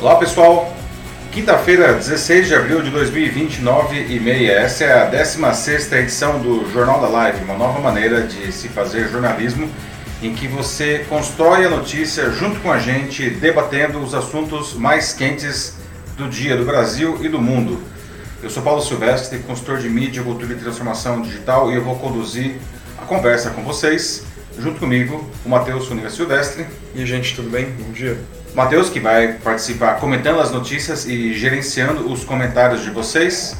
Olá pessoal, quinta-feira, 16 de abril de 2020, 9 e meia. Essa é a 16 edição do Jornal da Live, uma nova maneira de se fazer jornalismo em que você constrói a notícia junto com a gente, debatendo os assuntos mais quentes do dia do Brasil e do mundo. Eu sou Paulo Silvestre, consultor de mídia, cultura e transformação digital e eu vou conduzir a conversa com vocês. Junto comigo, o Matheus Funica Silvestre. E gente, tudo bem? Bom dia. Matheus, que vai participar comentando as notícias e gerenciando os comentários de vocês.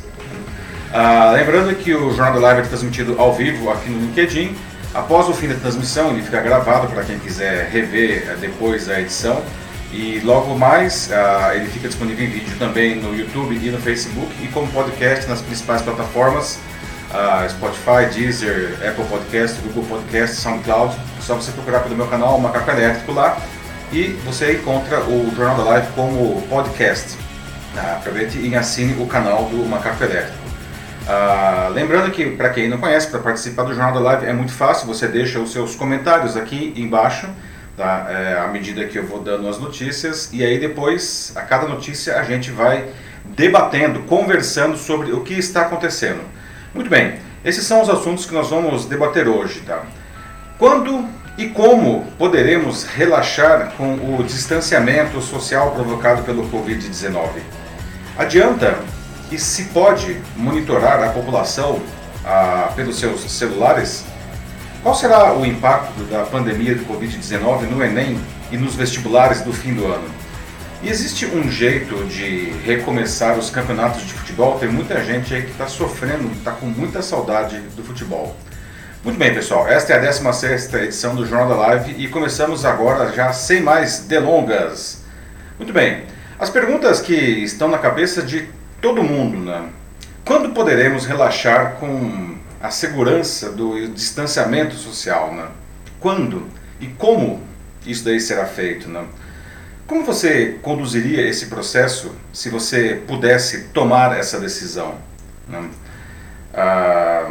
Ah, lembrando que o Jornal da Live é transmitido ao vivo aqui no LinkedIn. Após o fim da transmissão, ele fica gravado para quem quiser rever eh, depois a edição. E logo mais, ah, ele fica disponível em vídeo também no YouTube e no Facebook e como podcast nas principais plataformas. Ah, Spotify, Deezer, Apple Podcast, Google Podcast, SoundCloud. É só você procurar pelo meu canal Macaco Elétrico lá e você encontra o Jornal da Live como podcast. Ah, aproveite e assine o canal do Macaco Elétrico. Ah, lembrando que, para quem não conhece, para participar do Jornal da Live é muito fácil, você deixa os seus comentários aqui embaixo, tá? É, à medida que eu vou dando as notícias, e aí depois, a cada notícia, a gente vai debatendo, conversando sobre o que está acontecendo. Muito bem, esses são os assuntos que nós vamos debater hoje. Tá? Quando e como poderemos relaxar com o distanciamento social provocado pelo Covid-19? Adianta e se pode monitorar a população ah, pelos seus celulares? Qual será o impacto da pandemia do Covid-19 no Enem e nos vestibulares do fim do ano? E existe um jeito de recomeçar os campeonatos de futebol? Tem muita gente aí que está sofrendo, está com muita saudade do futebol. Muito bem, pessoal, esta é a 16 edição do Jornal da Live e começamos agora já sem mais delongas. Muito bem, as perguntas que estão na cabeça de todo mundo, né? Quando poderemos relaxar com a segurança do distanciamento social, né? Quando e como isso daí será feito, né? Como você conduziria esse processo se você pudesse tomar essa decisão? Né? Ah,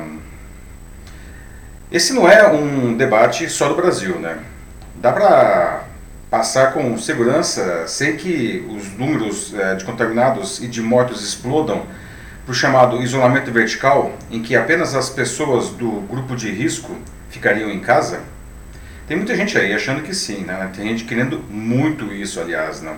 esse não é um debate só do Brasil, né? Dá para passar com segurança sem que os números eh, de contaminados e de mortos explodam para o chamado isolamento vertical, em que apenas as pessoas do grupo de risco ficariam em casa? Tem muita gente aí achando que sim, né? Tem gente querendo muito isso, aliás, né?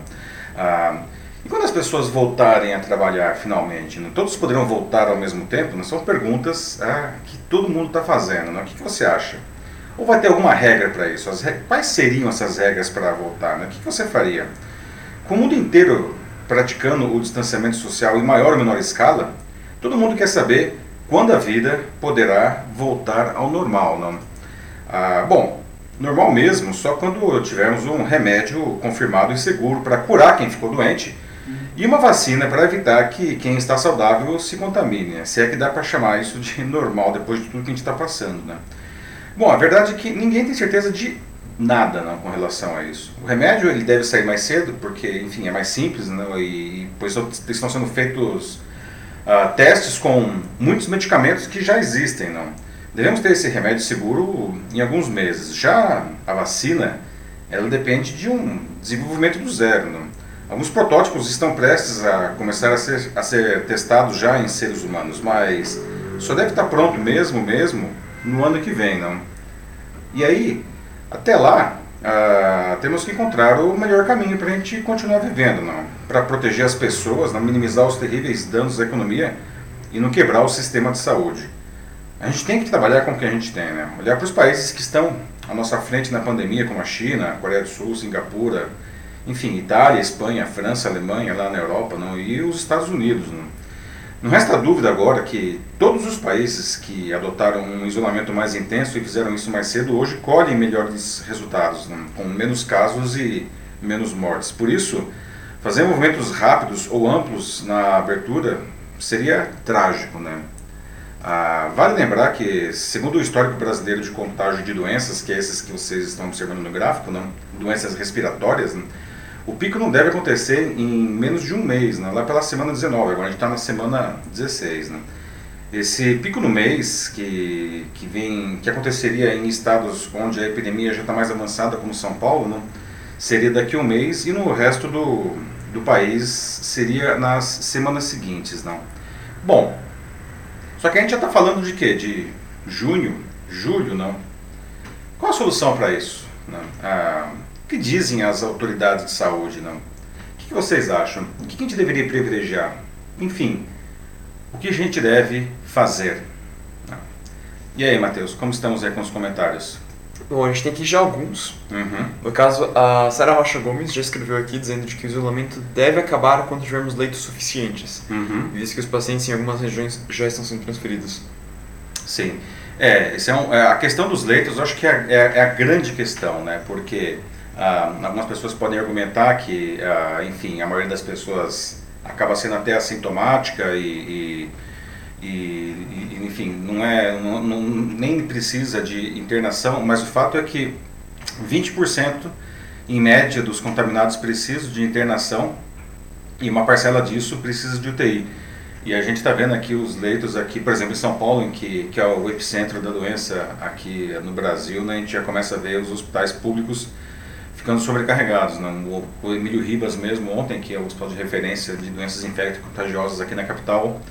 Ah, e quando as pessoas voltarem a trabalhar finalmente, né? todos poderão voltar ao mesmo tempo? Né? São perguntas ah, que todo mundo está fazendo. Né? O que, você acha? Ou vai ter alguma regra para isso? Quais seriam essas regras para voltar? Né? O que, que você faria? Com o mundo inteiro praticando o distanciamento social em maior ou menor escala, todo mundo quer saber quando a vida poderá voltar ao normal. Não? Ah, bom, normal mesmo, só quando tivermos um remédio confirmado e seguro para curar quem ficou doente e uma vacina para evitar que quem está saudável se contamine, né? se é que dá para chamar isso de normal depois de tudo que a gente está passando. Né? Bom, a verdade é que ninguém tem certeza de nada né, com relação a isso. O remédio ele deve sair mais cedo, porque, enfim, é mais simples, né, e, pois estão sendo feitos uh, testes com muitos medicamentos que já existem. Não? Devemos ter esse remédio seguro em alguns meses. Já a vacina, ela depende de um desenvolvimento do zero. Não? Alguns protótipos estão prestes a começar a ser, a ser testados já em seres humanos, mas só deve estar pronto mesmo, mesmo, no ano que vem, não? E aí, até lá, ah, temos que encontrar o melhor caminho para a gente continuar vivendo, não? Para proteger as pessoas, não minimizar os terríveis danos à economia e não quebrar o sistema de saúde. A gente tem que trabalhar com o que a gente tem, né? Olhar para os países que estão à nossa frente na pandemia, como a China, a Coreia do Sul, Singapura, enfim, Itália, Espanha, França, Alemanha, lá na Europa, não, e os Estados Unidos. Não. não resta dúvida agora que todos os países que adotaram um isolamento mais intenso e fizeram isso mais cedo hoje colhem melhores resultados, não, com menos casos e menos mortes. Por isso, fazer movimentos rápidos ou amplos na abertura seria trágico, né? Ah, vale lembrar que, segundo o histórico brasileiro de contágio de doenças, que é esses que vocês estão observando no gráfico, não? doenças respiratórias, não? O pico não deve acontecer em menos de um mês, né? lá pela semana 19, agora a gente está na semana 16. Né? Esse pico no mês, que, que, vem, que aconteceria em estados onde a epidemia já está mais avançada, como São Paulo, né? seria daqui a um mês, e no resto do, do país seria nas semanas seguintes, não? Bom, só que a gente já está falando de quê? De junho, julho, não? Qual a solução para isso? Não? Ah, que dizem as autoridades de saúde, não? O que, vocês acham? O que a gente deveria privilegiar? Enfim, o que a gente deve fazer? E aí, Matheus, como estamos aí com os comentários? Bom, a gente tem aqui já alguns. Uhum. No caso, a Sara Rocha Gomes já escreveu aqui dizendo de que o isolamento deve acabar quando tivermos leitos suficientes, Uhum. visto que os pacientes em algumas regiões já estão sendo transferidos. Sim. É, é um, é, a questão dos leitos, eu acho que é, é, é a grande questão, né? Porque ah, algumas pessoas podem argumentar que, ah, enfim, a maioria das pessoas acaba sendo até assintomática e, e, e, e, enfim, não é, não, não- nem precisa de internação, mas o fato é que 20% em média dos contaminados precisam de internação e uma parcela disso precisa de UTI. E a gente está vendo aqui os leitos aqui, por exemplo, em São Paulo, em que, que é o epicentro da doença aqui no Brasil, né, a gente já começa a ver os hospitais públicos ficando sobrecarregados. Né? O, Emílio Ribas mesmo, ontem, que é o hospital de referência de doenças infecto-contagiosas aqui na capital,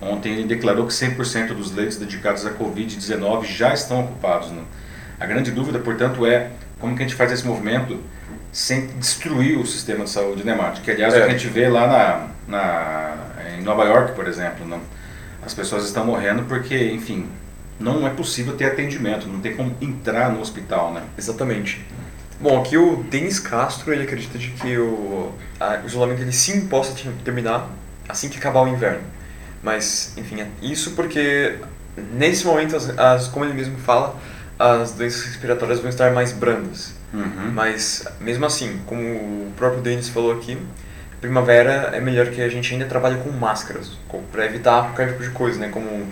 ontem ele declarou que 100% dos leitos dedicados à Covid-19 já estão ocupados. Né? A grande dúvida, portanto, é como que a gente faz esse movimento sem destruir o sistema de saúde, né, Márcio? Que, aliás, é. o que a gente vê lá na, na, em Nova York, por exemplo, não? as pessoas estão morrendo porque, enfim, não é possível ter atendimento, não tem como entrar no hospital, né? Exatamente. Bom, aqui o Denis Castro, ele acredita de que o, a, o isolamento ele sim possa terminar assim que acabar o inverno. Mas, enfim, é isso porque nesse momento, as, as, como ele mesmo fala, as doenças respiratórias vão estar mais brandas. Uhum. Mas, mesmo assim, como o próprio Denis falou aqui, primavera é melhor que a gente ainda trabalhe com máscaras, para evitar qualquer tipo de coisa, né? Como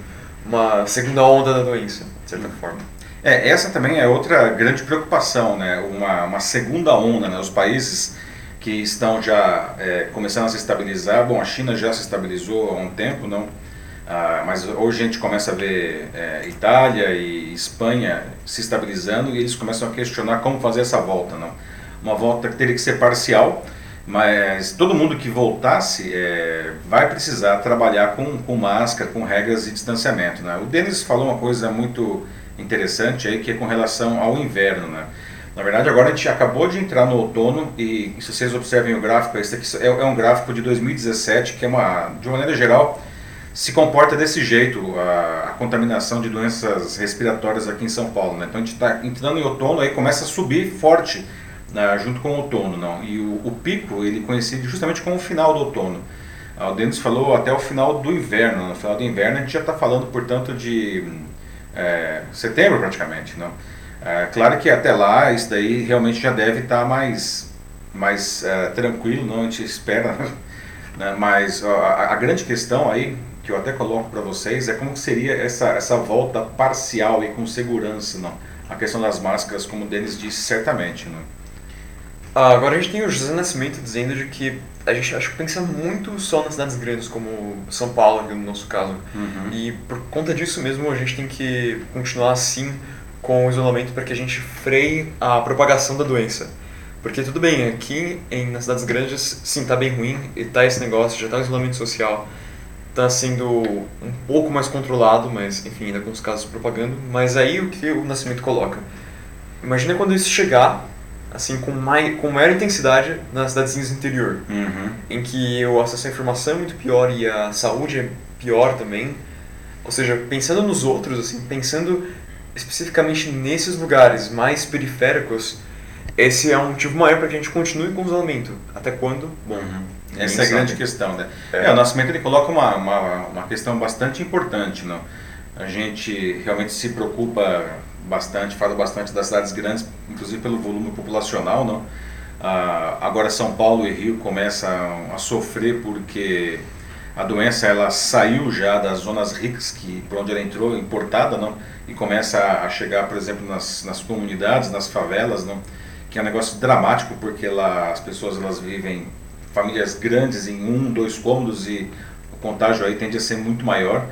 uma segunda onda da doença, de certa forma. É, essa também é outra grande preocupação, né? Uma, uma segunda onda, né? Os países que estão já é, começando a se estabilizar, bom, a China já se estabilizou há um tempo, não? Ah, mas hoje a gente começa a ver é, Itália e Espanha se estabilizando e eles começam a questionar como fazer essa volta. Não? Uma volta que teria que ser parcial, mas todo mundo que voltasse é, vai precisar trabalhar com, com máscara, com regras de distanciamento. Né? O Denis falou uma coisa muito interessante aí que é com relação ao inverno. Né? Na verdade, agora a gente acabou de entrar no outono e se vocês observem o gráfico, esse aqui é, é um gráfico de 2017 que é uma, de maneira geral, se comporta desse jeito a, a, contaminação de doenças respiratórias aqui em São Paulo. Né? Então a gente está entrando em outono, aí começa a subir forte né, junto com o outono. Não? E o, o, pico ele coincide justamente com o final do outono. O Denis falou até o final do inverno. No final do inverno a gente já está falando, portanto, de é, setembro praticamente. Não? É, claro que até lá isso daí realmente já deve estar tá mais, mais é, tranquilo, não? a gente espera. Né? Mas a, a grande questão aí que eu até coloco para vocês é como seria essa, essa volta parcial e com segurança, não? A questão das máscaras, como o Denis disse, certamente, não? Ah, agora a gente tem o José Nascimento dizendo de que a gente acho que pensa muito só nas cidades grandes, como São Paulo, no nosso caso. Uhum. E por conta disso mesmo, a gente tem que continuar assim com o isolamento para que a gente freie a propagação da doença. Porque tudo bem, aqui em, nas cidades grandes, sim, tá bem ruim, e tá esse negócio, já tá o isolamento social, está sendo um pouco mais controlado, mas enfim, ainda com os casos propagando. Mas aí o que o Nascimento coloca? Imagina quando isso chegar, assim, com, mai, com maior intensidade nas cidadezinhas do interior, uhum. em que o acesso à informação é muito pior e a saúde é pior também. Ou seja, pensando nos outros, assim, pensando especificamente nesses lugares mais periféricos, esse é um motivo maior para que a gente continue com o isolamento. Até quando? Bom, uhum. essa é a grande questão, né? É. É, o Nascimento ele coloca uma, uma, uma questão bastante importante, não? A gente realmente se preocupa bastante, fala bastante das cidades grandes, inclusive pelo volume populacional, não? Ah, agora São Paulo e Rio começam a sofrer porque a doença ela saiu já das zonas ricas que por onde ela entrou importada não e começa a chegar por exemplo nas, nas comunidades nas favelas não que é um negócio dramático porque lá as pessoas elas vivem famílias grandes em um, dois cômodos e o contágio aí tende a ser muito maior.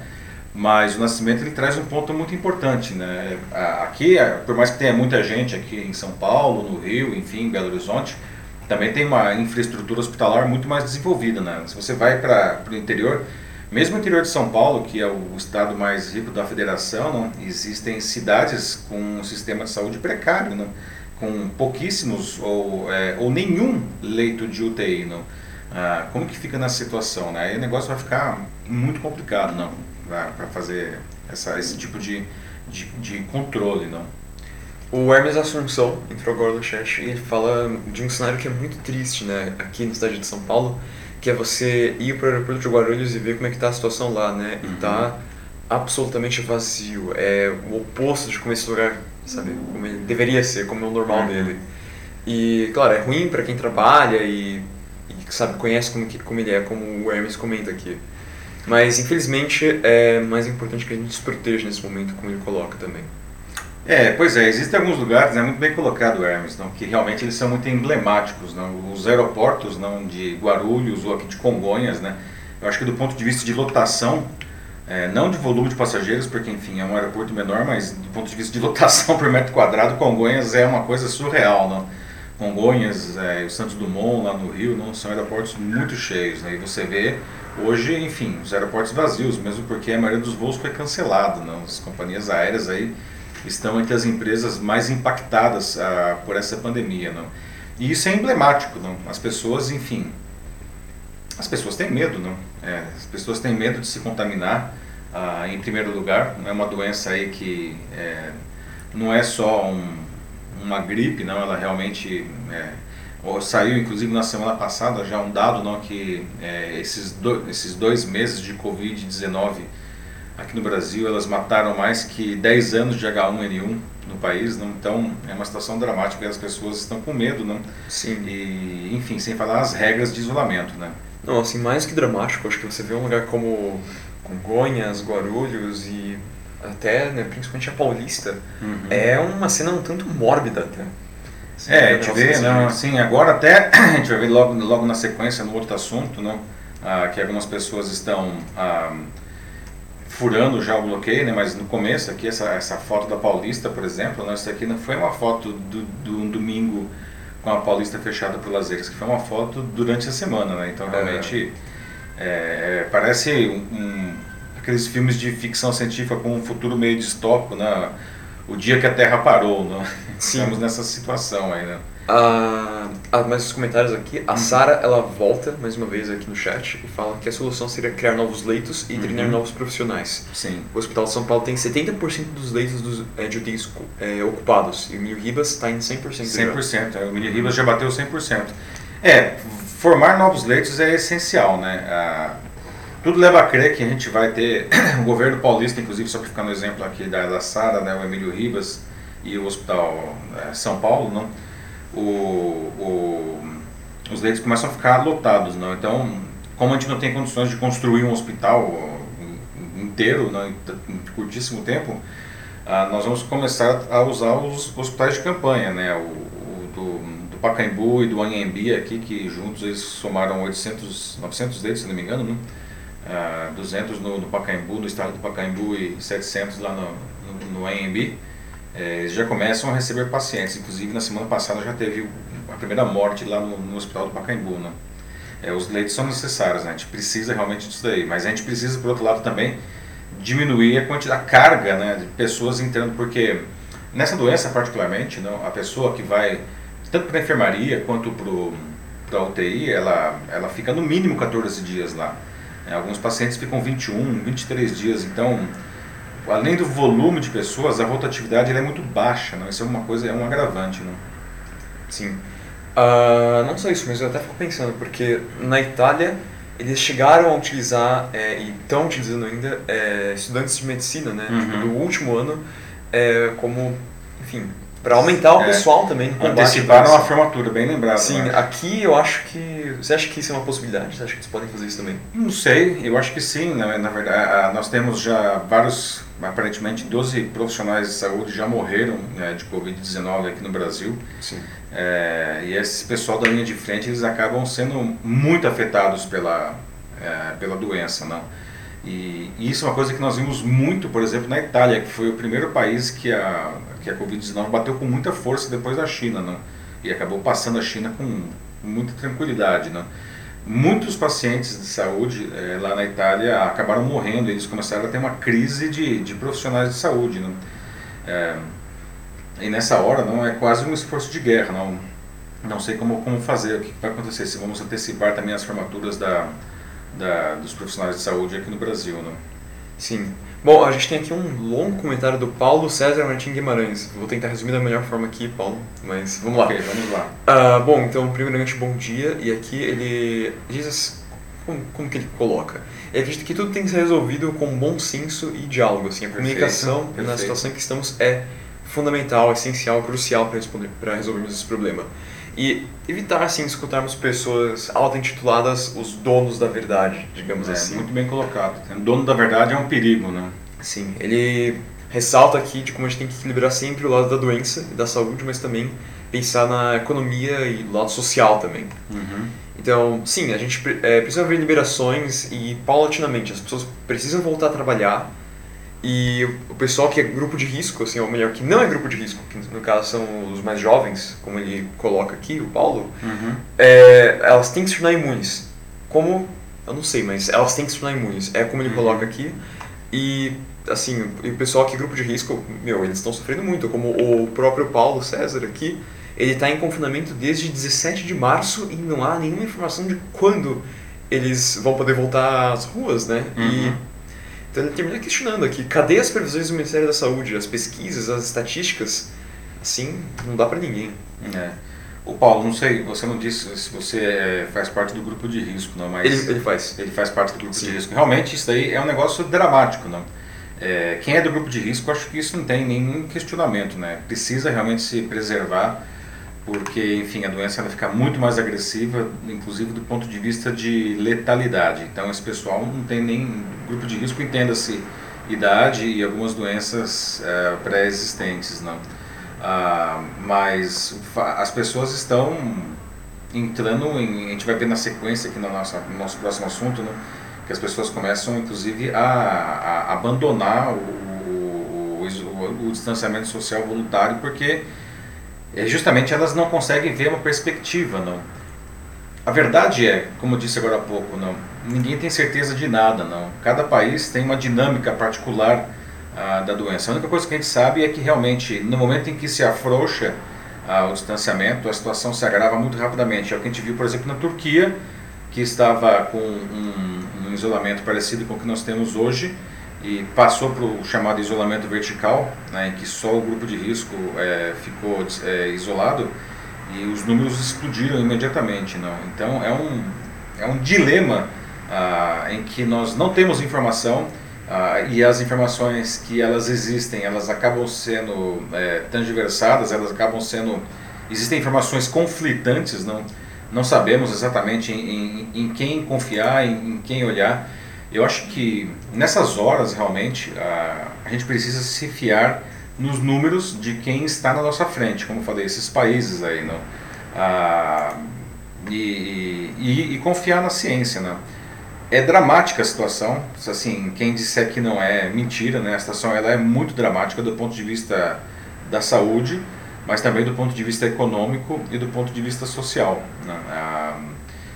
Mas o nascimento ele traz um ponto muito importante, né? Aqui, por mais que tenha muita gente aqui em São Paulo, no Rio, enfim, em Belo Horizonte, também tem uma infraestrutura hospitalar muito mais desenvolvida. Né? Se você vai para o interior, mesmo o interior de São Paulo, que é o estado mais rico da federação, não, existem cidades com um sistema de saúde precário, não, com pouquíssimos ou, é, ou nenhum leito de UTI. Não. Ah, como que fica nessa situação? Né? Aí o negócio vai ficar muito complicado não, para fazer essa, esse tipo de, de, de controle. Não. O Hermes Assunção entrou agora no chat e ele fala de um cenário que é muito triste né, aqui na cidade de São Paulo, que é você ir para o aeroporto de Guarulhos e ver como é que está a situação lá, né? E tá absolutamente vazio. É o oposto de como esse lugar, sabe, como ele deveria ser, como é o normal uhum. dele. E, claro, é ruim para quem trabalha e, e, sabe, conhece como, que, como ele é, como o Hermes comenta aqui. Mas, infelizmente, é mais importante que a gente se proteja nesse momento, como ele coloca também. É, pois é, existem alguns lugares, né, muito bem colocado, Hermes, não, que realmente eles são muito emblemáticos. Não, os aeroportos não, de Guarulhos ou aqui de Congonhas, né, eu acho que do ponto de vista de lotação, é, não de volume de passageiros, porque enfim é um aeroporto menor, mas do ponto de vista de lotação por metro quadrado, Congonhas é uma coisa surreal. Não? Congonhas e o Santos Dumont lá no Rio não são aeroportos muito cheios. Né, e você vê hoje, enfim, os aeroportos vazios, mesmo porque a maioria dos voos foi cancelado. Não? As companhias aéreas aí estão entre as empresas mais impactadas ah, por essa pandemia. Não? E isso é emblemático. Não? As pessoas, enfim, as pessoas têm medo. Não? É, as pessoas têm medo de se contaminar, ah, em primeiro lugar. Não é uma doença aí que é, não é só um, uma gripe, não, ela realmente... É, saiu inclusive na semana passada já um dado não que é, esses, do, esses dois meses de Covid-19 aqui no Brasil elas mataram mais que 10 anos de H1N1 no país, não? então é uma situação dramática e as pessoas estão com medo, não? Sim. E, enfim, sem falar as regras de isolamento, né? Não, assim, mais que dramático, acho que você vê um lugar como Congonhas, Guarulhos e até, né, principalmente a Paulista, uhum. é uma cena um tanto mórbida até. Assim, é, a gente vê, não, assim, agora até, a gente vai ver logo, logo na sequência no outro assunto, não, ah, que algumas pessoas estão... Ah, furando já o bloqueio, né? mas no começo aqui, essa, essa foto da Paulista, por exemplo, né? isso aqui não foi uma foto do, do um domingo com a Paulista fechada por lazeres, que foi uma foto durante a semana, né? Então realmente é. É, parece um, um, aqueles filmes de ficção científica com um futuro meio distópico, né? O dia que a Terra parou, né? Estamos nessa situação aí, né? Ah, ah, mais os comentários aqui. A uhum. Sara ela volta mais uma vez aqui no chat e fala que a solução seria criar novos leitos e treinar uhum. novos profissionais. Sim. O Hospital de São Paulo tem 70% dos leitos dos, é, de UTIs é, ocupados e o Emílio Ribas está em 100%. 100%, é, o Emílio Ribas já bateu 100%. É, formar novos leitos é essencial, né? Ah, tudo leva a crer que a gente vai ter o governo paulista, inclusive, só para ficar no exemplo aqui da, da Sara, né, o Emílio Ribas e o Hospital é, São Paulo, não? o, o, os leitos começam a ficar lotados. Não? Então, como a gente não tem condições de construir um hospital inteiro não, em curtíssimo tempo, ah, nós vamos começar a usar os hospitais de campanha, né? o, Pacaembu e do Anhembi aqui, que juntos eles somaram 800, 900 leitos, se não me engano, né? Ah, 200 no, no Pacaembu, no estado do Pacaembu e 700 lá no, no, no Anhembi é, já começam a receber pacientes. Inclusive, na semana passada já teve a primeira morte lá no, no Hospital do Pacaembu. Né? É, os leitos são necessários, né? a gente precisa realmente disso daí. Mas a gente precisa, por outro lado, também diminuir a quantidade, a carga né, de pessoas entrando, porque nessa doença, particularmente, não, a pessoa que vai, tanto para a enfermaria quanto para a UTI, ela, ela fica no mínimo 14 dias lá. É, alguns pacientes ficam 21, 23 dias, então além do volume de pessoas, a rotatividade é muito baixa, não? Isso é uma coisa, é um agravante, não? Sim. Uh, não só isso, mas eu até fico pensando, porque na Itália eles chegaram a utilizar, é, e estão utilizando ainda, é, estudantes de medicina, né? Uhum. Tipo, do último ano, é, como, enfim, para aumentar o é. pessoal também no combate. Anteciparam a formatura, bem lembrado. Sim, né? aqui eu acho que. Você acha que isso é uma possibilidade? Você acha que eles podem fazer isso também? Não sei, eu acho que sim. Na, na verdade, nós temos já vários, aparentemente 12 profissionais de saúde já morreram né, de Covid-19 aqui no Brasil. Sim. É, e esse pessoal da linha de frente eles acabam sendo muito afetados pela, é, pela doença. Não? E, e, isso é uma coisa que nós vimos muito, por exemplo, na Itália, que foi o primeiro país que a, que a Covid-19 bateu com muita força depois da China, não? e acabou passando a China com muita tranquilidade. Não? Muitos pacientes de saúde é, lá na Itália acabaram morrendo, eles começaram a ter uma crise de, de profissionais de saúde. Não? É, e nessa hora não é quase um esforço de guerra, não, não sei como, como fazer, o que vai acontecer, se vamos antecipar também as formaturas da, da, dos profissionais de saúde aqui no Brasil. Não? Sim. Bom, a gente tem aqui um longo comentário do Paulo César Martins Guimarães. Vou tentar resumir da melhor forma aqui, Paulo, mas vamos lá. Ok, vamos lá. Uh, bom, então, primeiramente, bom dia. E aqui ele diz assim, como, como que ele coloca? Ele acredita que tudo tem que ser resolvido com bom senso e diálogo. Assim, a Perfeito, comunicação perfeito. na situação em que estamos é fundamental, essencial, crucial para resolvermos esse problema. E evitar, assim, escutarmos pessoas auto-intituladas os donos da verdade, digamos É, assim. muito bem colocado. O dono da verdade é um perigo, né? Sim, ele ressalta aqui de como a gente tem que equilibrar sempre o lado da doença e da saúde, mas também pensar na economia e do lado social também. Uhum. Então, sim, a gente é, precisa ver liberações e paulatinamente as pessoas precisam voltar a trabalhar e o pessoal que é grupo de risco, assim, ou melhor, que não é grupo de risco, que no caso são os mais jovens, como ele coloca aqui, o Paulo, Uhum. é, elas têm que se tornar imunes. Como? Eu não sei, mas elas têm que se tornar imunes. É como ele Uhum. coloca aqui. E, assim, e o pessoal que é grupo de risco, meu, eles estão sofrendo muito. Como o próprio Paulo César aqui, ele está em confinamento desde 17 de março e não há nenhuma informação de quando eles vão poder voltar às ruas, né? E, Uhum. Então ele termina questionando aqui, cadê as previsões do Ministério da Saúde, as pesquisas, as estatísticas? Assim, não dá pra ninguém. É. O Paulo, não sei, você não disse se você é, faz parte do grupo de risco, não, mas Ele, ele faz. ele faz parte do grupo Sim. de risco. Realmente, isso daí é um negócio dramático, não? É, quem é do grupo de risco, acho que isso não tem nenhum questionamento, né? Precisa realmente se preservar, porque, enfim, a doença ela fica muito mais agressiva, inclusive do ponto de vista de letalidade. Então, esse pessoal não tem nem grupo de risco, entenda-se idade e algumas doenças é, pré-existentes, não? Ah, mas as pessoas estão entrando em, a gente vai ver na sequência aqui no nosso, no nosso próximo assunto, né, que as pessoas começam inclusive a, a abandonar o, o, o, o distanciamento social voluntário porque é, justamente elas não conseguem ver uma perspectiva, não. A verdade é, como eu disse agora há pouco, não, ninguém tem certeza de nada, não. Cada país tem uma dinâmica particular ah, da doença. A única coisa que a gente sabe é que realmente, no momento em que se afrouxa ah, o distanciamento, a situação se agrava muito rapidamente. É o que a gente viu, por exemplo, na Turquia, que estava com um, um isolamento parecido com o que nós temos hoje e passou para o chamado isolamento vertical, né, em que só o grupo de risco eh, ficou eh, isolado e os números explodiram imediatamente. Não? Então é um, é um dilema ah, em que nós não temos informação ah, e as informações que elas existem, elas acabam sendo é, elas acabam sendo... Existem informações conflitantes, não, não sabemos exatamente em, em, em quem confiar, em, em quem olhar. Eu acho que nessas horas, realmente, a, a gente precisa se fiar nos números de quem está na nossa frente, como eu falei, esses países aí, não? Ah, e, e, e confiar na ciência, não? É dramática a situação, assim, quem disser que não é mentira, né? A situação ela é muito dramática do ponto de vista da saúde, mas também do ponto de vista econômico e do ponto de vista social. Né? Ah,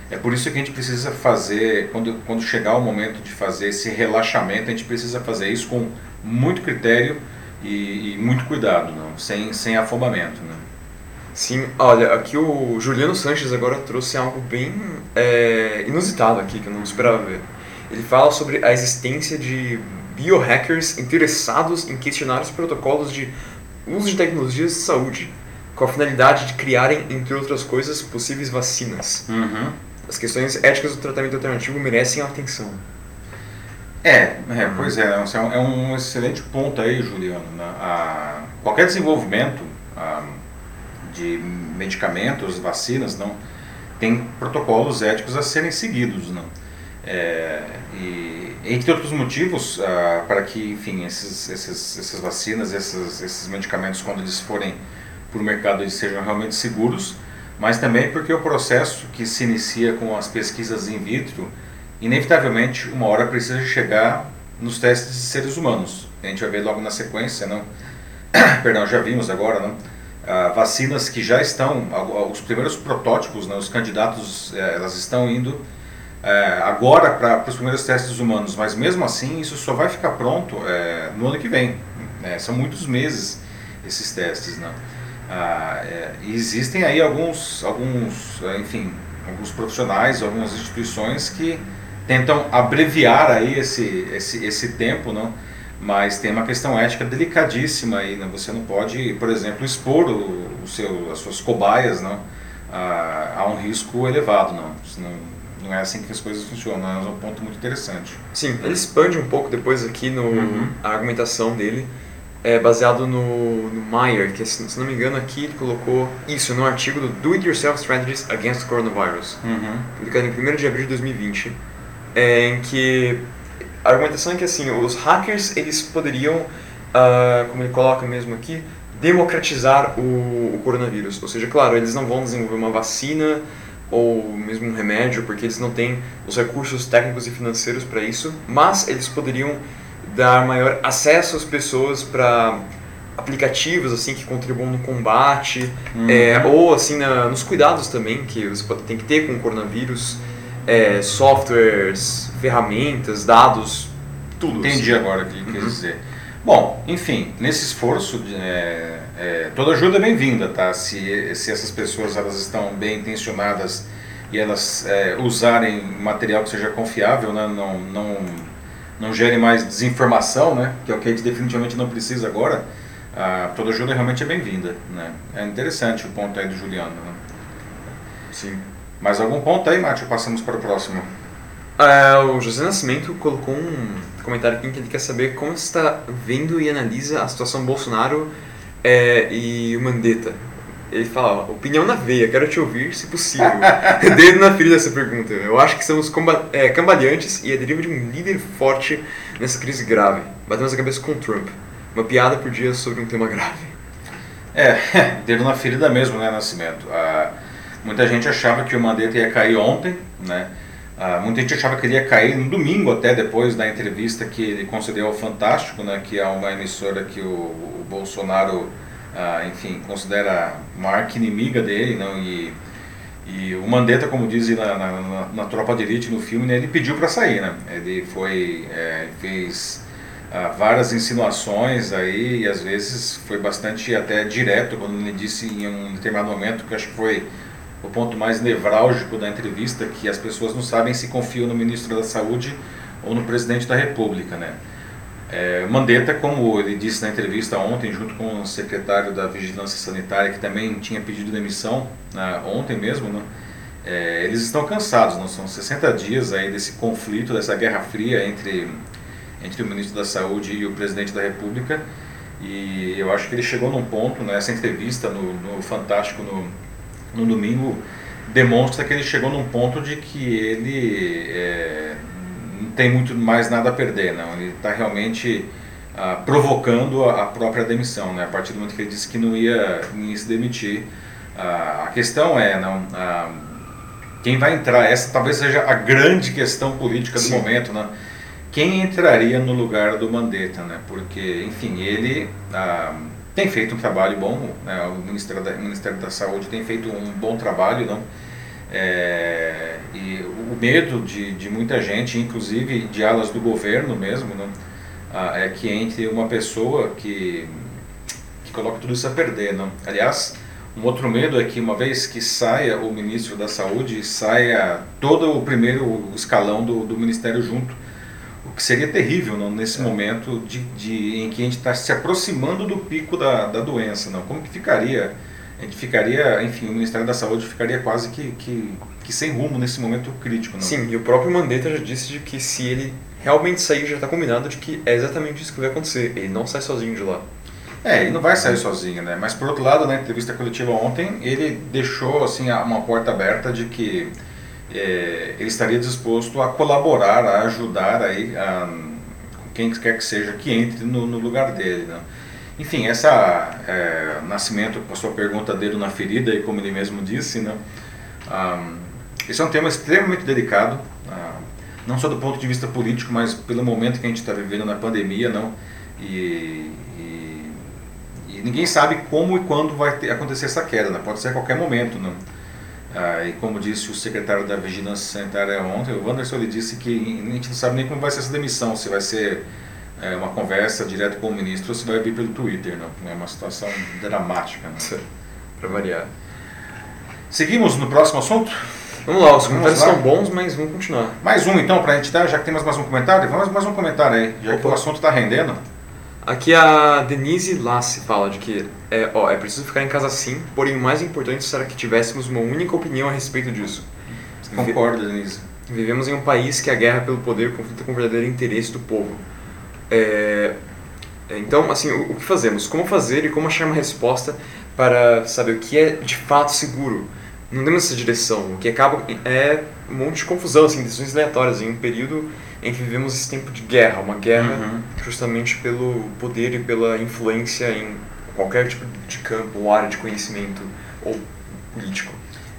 é por isso que a gente precisa fazer, quando, quando chegar o momento de fazer esse relaxamento, a gente precisa fazer isso com muito critério e, e muito cuidado, não? Sem, sem afobamento. Né? Sim, olha, aqui o Juliano Sanches agora trouxe algo bem é, inusitado aqui, que eu não esperava ver. Ele fala sobre a existência de biohackers interessados em questionar os protocolos de uso de tecnologias de saúde, com a finalidade de criarem, entre outras coisas, possíveis vacinas. Uhum. As questões éticas do tratamento alternativo merecem atenção. É, é, pois é, é um, é um excelente ponto aí, Juliano. né? A, qualquer desenvolvimento a, de medicamentos, vacinas, não tem protocolos éticos a serem seguidos, não. É, e entre outros motivos ah, para que, enfim, esses, esses, essas vacinas, esses, esses medicamentos, quando eles forem para o mercado, eles sejam realmente seguros, mas também porque o processo que se inicia com as pesquisas in vitro, inevitavelmente, uma hora precisa chegar nos testes de seres humanos. A gente vai ver logo na sequência, não? Perdão, já vimos agora, não? ah, vacinas que já estão, os primeiros protótipos, né, os candidatos, eh, elas estão indo eh, agora para os primeiros testes humanos, mas mesmo assim isso só vai ficar pronto eh, no ano que vem. Né? São muitos meses esses testes. Né? Ah, e existem aí alguns, alguns, enfim, alguns profissionais, algumas instituições que tentam abreviar aí esse, esse, esse tempo, não? mas tem uma questão ética delicadíssima aí, né? você não pode, por exemplo, expor o, o seu, as suas cobaias não? A, a, um risco elevado, não. Senão, não é assim que as coisas funcionam, é um ponto muito interessante. Sim, ele expande um pouco depois aqui no, uhum. a argumentação dele, é baseado no, no Meyer, que se não me engano aqui ele colocou isso no artigo do Do It Yourself Strategies Against Coronavirus, uhum. publicado em 1 de abril de 2020 é, em que a argumentação é que assim os hackers eles poderiam, uh, como ele coloca mesmo aqui, democratizar o, o, coronavírus. Ou seja, claro, eles não vão desenvolver uma vacina ou mesmo um remédio, porque eles não têm os recursos técnicos e financeiros para isso, mas eles poderiam dar maior acesso às pessoas para aplicativos assim que contribuam no combate uhum. é, ou assim na, nos cuidados também que você tem que ter com o coronavírus é, softwares, ferramentas, dados, tudo. Entendi assim. agora o que uhum. quer dizer. Bom, enfim, nesse esforço, é, é, toda ajuda é bem-vinda, tá? Se, se essas pessoas elas estão bem intencionadas e elas é, usarem material que seja confiável, né? não, não, não gere mais desinformação, né? que é o que a gente definitivamente não precisa agora, ah, toda ajuda realmente é bem-vinda. Né? É interessante o ponto aí do Juliano. Né? Sim. Mais algum ponto aí, Márcio? Passamos para o próximo. É, o José Nascimento colocou um comentário aqui que ele quer saber como está vendo e analisa a situação Bolsonaro é, e o Mandetta. Ele fala, opinião na veia, quero te ouvir se possível. Dedo na ferida essa pergunta. Eu acho que estamos é, cambaleantes e a deriva de um líder forte nessa crise grave. Batemos a cabeça com Trump. Uma piada por dia sobre um tema grave. É, dedo na ferida mesmo, né, Nascimento? Ah, Muita gente achava que o Mandetta ia cair ontem, né? Ah, muita gente achava que ele ia cair no domingo, até depois da entrevista que ele concedeu ao Fantástico, né, que é uma emissora que o, o Bolsonaro, ah, enfim, considera uma arqui-inimiga dele. Não, e, e o Mandetta, como diz na, na, na, na Tropa de Elite no filme, né, ele pediu para sair. Né? Ele foi, é, fez ah, várias insinuações aí e às vezes foi bastante até direto quando ele disse em um determinado momento, que acho que foi o ponto mais nevrálgico da entrevista, que as pessoas não sabem se confiam no ministro da Saúde ou no presidente da República, né? É, Mandetta, como ele disse na entrevista ontem, junto com o secretário da Vigilância Sanitária, que também tinha pedido demissão né, ontem mesmo, né, é, eles estão cansados, não são? 60 dias aí desse conflito, dessa guerra fria entre, entre o ministro da Saúde e o presidente da República, e eu acho que ele chegou num ponto, nessa né, entrevista no, no Fantástico, no, no domingo demonstra que ele chegou num ponto de que ele é, não tem muito mais nada a perder, não. Ele está realmente ah, provocando a, a, própria demissão, né? A partir do momento que ele disse que não ia, não ia se demitir. Ah, a questão é, não, ah, quem vai entrar? Essa talvez seja a grande questão política do Sim. momento, né? Quem entraria no lugar do Mandetta, né? Porque, enfim, ele ah, tem feito um trabalho bom, né? o, Ministério da, o Ministério da Saúde tem feito um bom trabalho, não? É, e o medo de, de muita gente, inclusive de alas do governo mesmo? Ah, é que entre uma pessoa que, que coloca tudo isso a perder. Não? Aliás, um outro medo é que uma vez que saia o ministro da Saúde, saia todo o primeiro escalão do, do Ministério junto o que seria terrível não, nesse é. momento de, de, em que a gente está se aproximando do pico da, da doença. Não? Como que ficaria? A gente ficaria, enfim, o Ministério da Saúde ficaria quase que, que, que sem rumo nesse momento crítico. Não? Sim, e o próprio Mandetta já disse de que se ele realmente sair, já está combinado de que é exatamente isso que vai acontecer. Ele não sai sozinho de lá. É, ele não vai sair sozinho, né? Mas por outro lado, na entrevista coletiva ontem, ele deixou assim uma porta aberta de que é, ele estaria disposto a colaborar, a ajudar aí a, quem quer que seja que entre no, no lugar dele. Né? Enfim, essa é, Nascimento, com a sua pergunta dele na ferida, e como ele mesmo disse, né? Esse é um tema extremamente delicado, não só do ponto de vista político, mas pelo momento que a gente está vivendo na pandemia, não? E, ninguém sabe como e quando vai ter, acontecer essa queda, né? pode ser a qualquer momento. Né? Ah, e como disse o secretário da Vigilância Sanitária ontem, o Wanderson, ele disse que a gente não sabe nem como vai ser essa demissão, se vai ser é, uma conversa direto com o ministro se vai vir pelo Twitter. Né? É uma situação dramática. Né? Para variar. Seguimos no próximo assunto? Vamos lá, os comentários estão bons, mas vamos continuar. Mais um então, para a gente dar, já que temos mais um comentário, vamos mais um comentário aí, já Opa. que o assunto está rendendo. Aqui a Denise Lassi fala de que é, ó, é preciso ficar em casa sim, porém o mais importante será que tivéssemos uma única opinião a respeito disso. Concordo, Denise. Vivemos em um país que a guerra pelo poder conflita com o verdadeiro interesse do povo. É, então, assim, o, o, que fazemos? Como fazer e como achar uma resposta para saber o que é de fato seguro? Não temos essa direção, o que acaba é um monte de confusão, assim, decisões aleatórias, em um período em que vivemos esse tempo de guerra, uma guerra uhum. justamente pelo poder e pela influência em qualquer tipo de campo ou área de conhecimento ou político.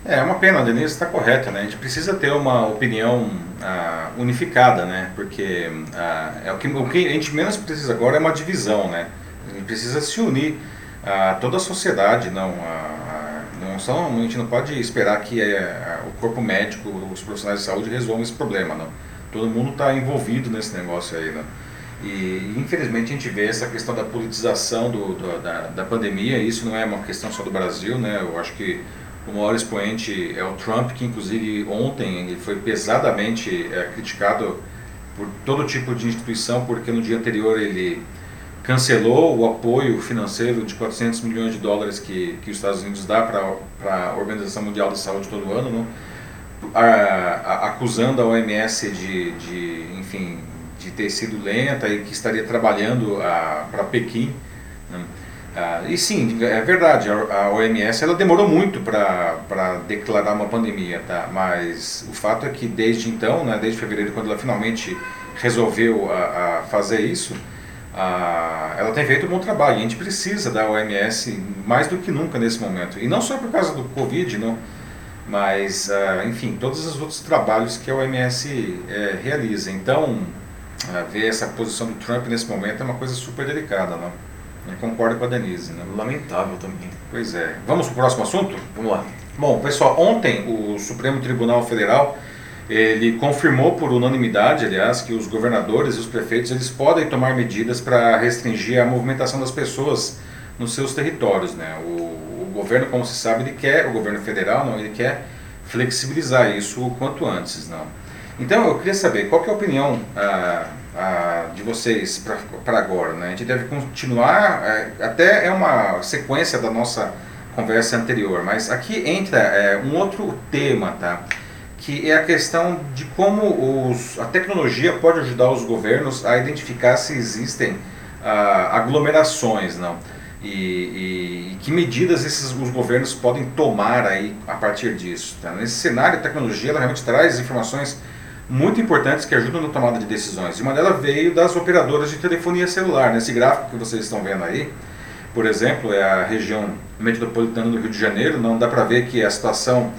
É, é uma pena, a Denise está correta, né? A gente precisa ter uma opinião ah, unificada, né? Porque ah, é o que, o que a gente menos precisa agora é uma divisão, né? A gente precisa se unir a toda a sociedade, não não são, a gente não pode esperar que é, o corpo médico, os profissionais de saúde resolvam esse problema, não. Todo mundo está envolvido nesse negócio aí, né? E infelizmente a gente vê essa questão da politização do, do da, da pandemia, isso não é uma questão só do Brasil, né? Eu acho que o maior expoente é o Trump, que inclusive ontem ele foi pesadamente é, criticado por todo tipo de instituição, porque no dia anterior ele cancelou o apoio financeiro de 400 milhões de dólares que, que os Estados Unidos dá para a Organização Mundial da Saúde todo ano, né? a, a, acusando a OMS de, de, enfim, de ter sido lenta e que estaria trabalhando para Pequim. Né? Ah, e sim, é verdade, a OMS ela demorou muito para declarar uma pandemia, tá? mas o fato é que desde então, né, desde fevereiro, quando ela finalmente resolveu a, a fazer isso, a, ela tem feito um bom trabalho. E a gente precisa da OMS mais do que nunca nesse momento. E não só por causa do Covid, não, mas, uh, enfim, todos os outros trabalhos que a OMS é, realiza. Então, uh, ver essa posição do Trump nesse momento é uma coisa super delicada, não? Eu concordo com a Denise. Né? Lamentável também. Pois é. Vamos para o próximo assunto? Vamos lá. Bom, pessoal, ontem o Supremo Tribunal Federal ele confirmou por unanimidade, aliás, que os governadores e os prefeitos eles podem tomar medidas para restringir a movimentação das pessoas nos seus territórios, né? O, o, governo, como se sabe, ele quer, o governo federal, não, ele quer flexibilizar isso o quanto antes, não. Então, eu queria saber qual que é a opinião ah, de vocês para agora. Né? A gente deve continuar, é, até é uma sequência da nossa conversa anterior, mas aqui entra é, um outro tema, tá? que é a questão de como os, a tecnologia pode ajudar os governos a identificar se existem ah, aglomerações, não? E, e, e, que medidas esses os governos podem tomar aí a partir disso. Tá? Nesse cenário, a tecnologia realmente traz informações muito importantes que ajudam na tomada de decisões. E uma delas veio das operadoras de telefonia celular. Nesse gráfico que vocês estão vendo aí, por exemplo, é a região metropolitana do Rio de Janeiro. Não dá para ver que a situação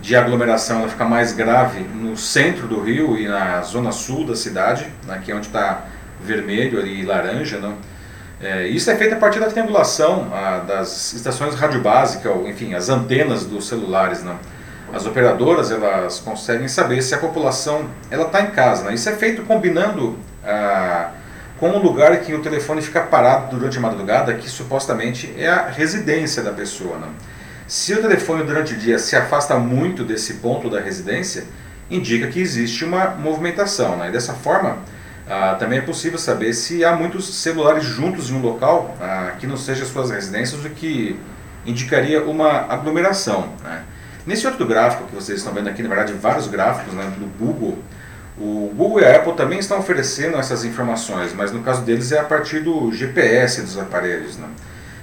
de aglomeração ela fica mais grave no centro do Rio e na zona sul da cidade, aqui é onde está vermelho e laranja. Não? É, isso é feito a partir da triangulação a, das estações radiobásicas, ou enfim, as antenas dos celulares. Não? As operadoras elas conseguem saber se a população ela está em casa. Né? Isso é feito combinando ah, com um lugar que o telefone fica parado durante a madrugada, que supostamente é a residência da pessoa. Né? Se o telefone durante o dia se afasta muito desse ponto da residência, indica que existe uma movimentação. Né? E dessa forma, ah, também é possível saber se há muitos celulares juntos em um local ah, que não seja suas residências, o que indicaria uma aglomeração. Né? Nesse outro gráfico que vocês estão vendo aqui, na verdade vários gráficos né, do Google, o Google e a Apple também estão oferecendo essas informações, mas no caso deles é a partir do GPS dos aparelhos. Né?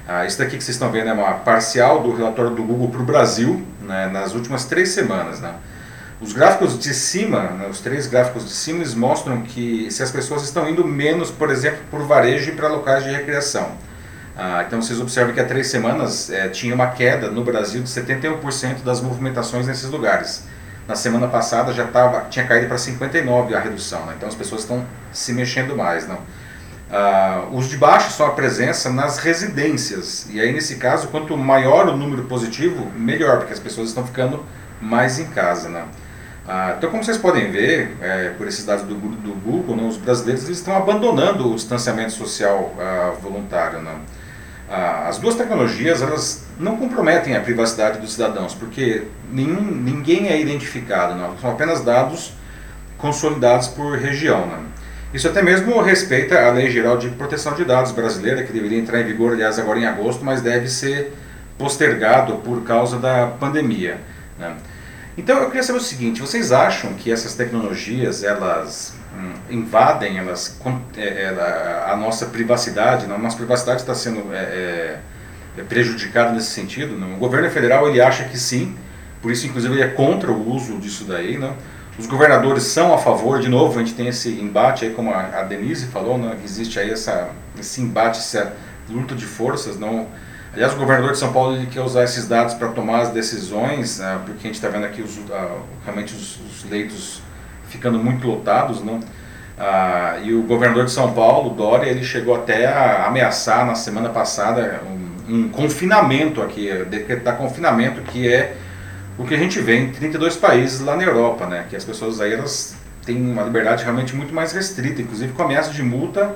Ah, isso daqui que vocês estão vendo é uma parcial do relatório do Google para o Brasil né, nas últimas três semanas. Né? Os gráficos de cima, né, os três gráficos de cima, mostram que se as pessoas estão indo menos, por exemplo, por varejo e para locais de recreação. Ah, então vocês observam que há três semanas é, tinha uma queda no Brasil de 71% das movimentações nesses lugares. Na semana passada já tava, tinha caído para 59% a redução, né? então as pessoas estão se mexendo mais. Não? Ah, os de baixo são a presença nas residências. E aí, nesse caso, quanto maior o número positivo, melhor, porque as pessoas estão ficando mais em casa. Né? Ah, então, como vocês podem ver, é, por esses dados do, do Google, né, os brasileiros estão abandonando o distanciamento social ah, voluntário. Né? As duas tecnologias elas não comprometem a privacidade dos cidadãos, porque nenhum, ninguém é identificado, não. são apenas dados consolidados por região. Né? Isso até mesmo respeita a Lei Geral de Proteção de Dados brasileira, que deveria entrar em vigor, aliás, agora em agosto, mas deve ser postergado por causa da pandemia. Né? Então eu queria saber o seguinte: vocês acham que essas tecnologias elas invadem elas, é, ela, a nossa privacidade? Não? A nossa privacidade está sendo é, é, é, prejudicada nesse sentido? Não? O governo federal ele acha que sim, por isso inclusive ele é contra o uso disso daí. Não? Os governadores são a favor, de novo, a gente tem esse embate aí, como a Denise falou, né? existe aí essa, esse embate, essa luta de forças. Não? Aliás, o governador de São Paulo ele quer usar esses dados para tomar as decisões, né, porque a gente está vendo aqui os, realmente os, os, leitos ficando muito lotados, não? Uh, e o governador de São Paulo, Dória, ele chegou até a ameaçar na semana passada um, um confinamento aqui, decretar confinamento, que é o que a gente vê em 32 países lá na Europa, né? Que as pessoas aí elas têm uma liberdade realmente muito mais restrita, inclusive com ameaça de multa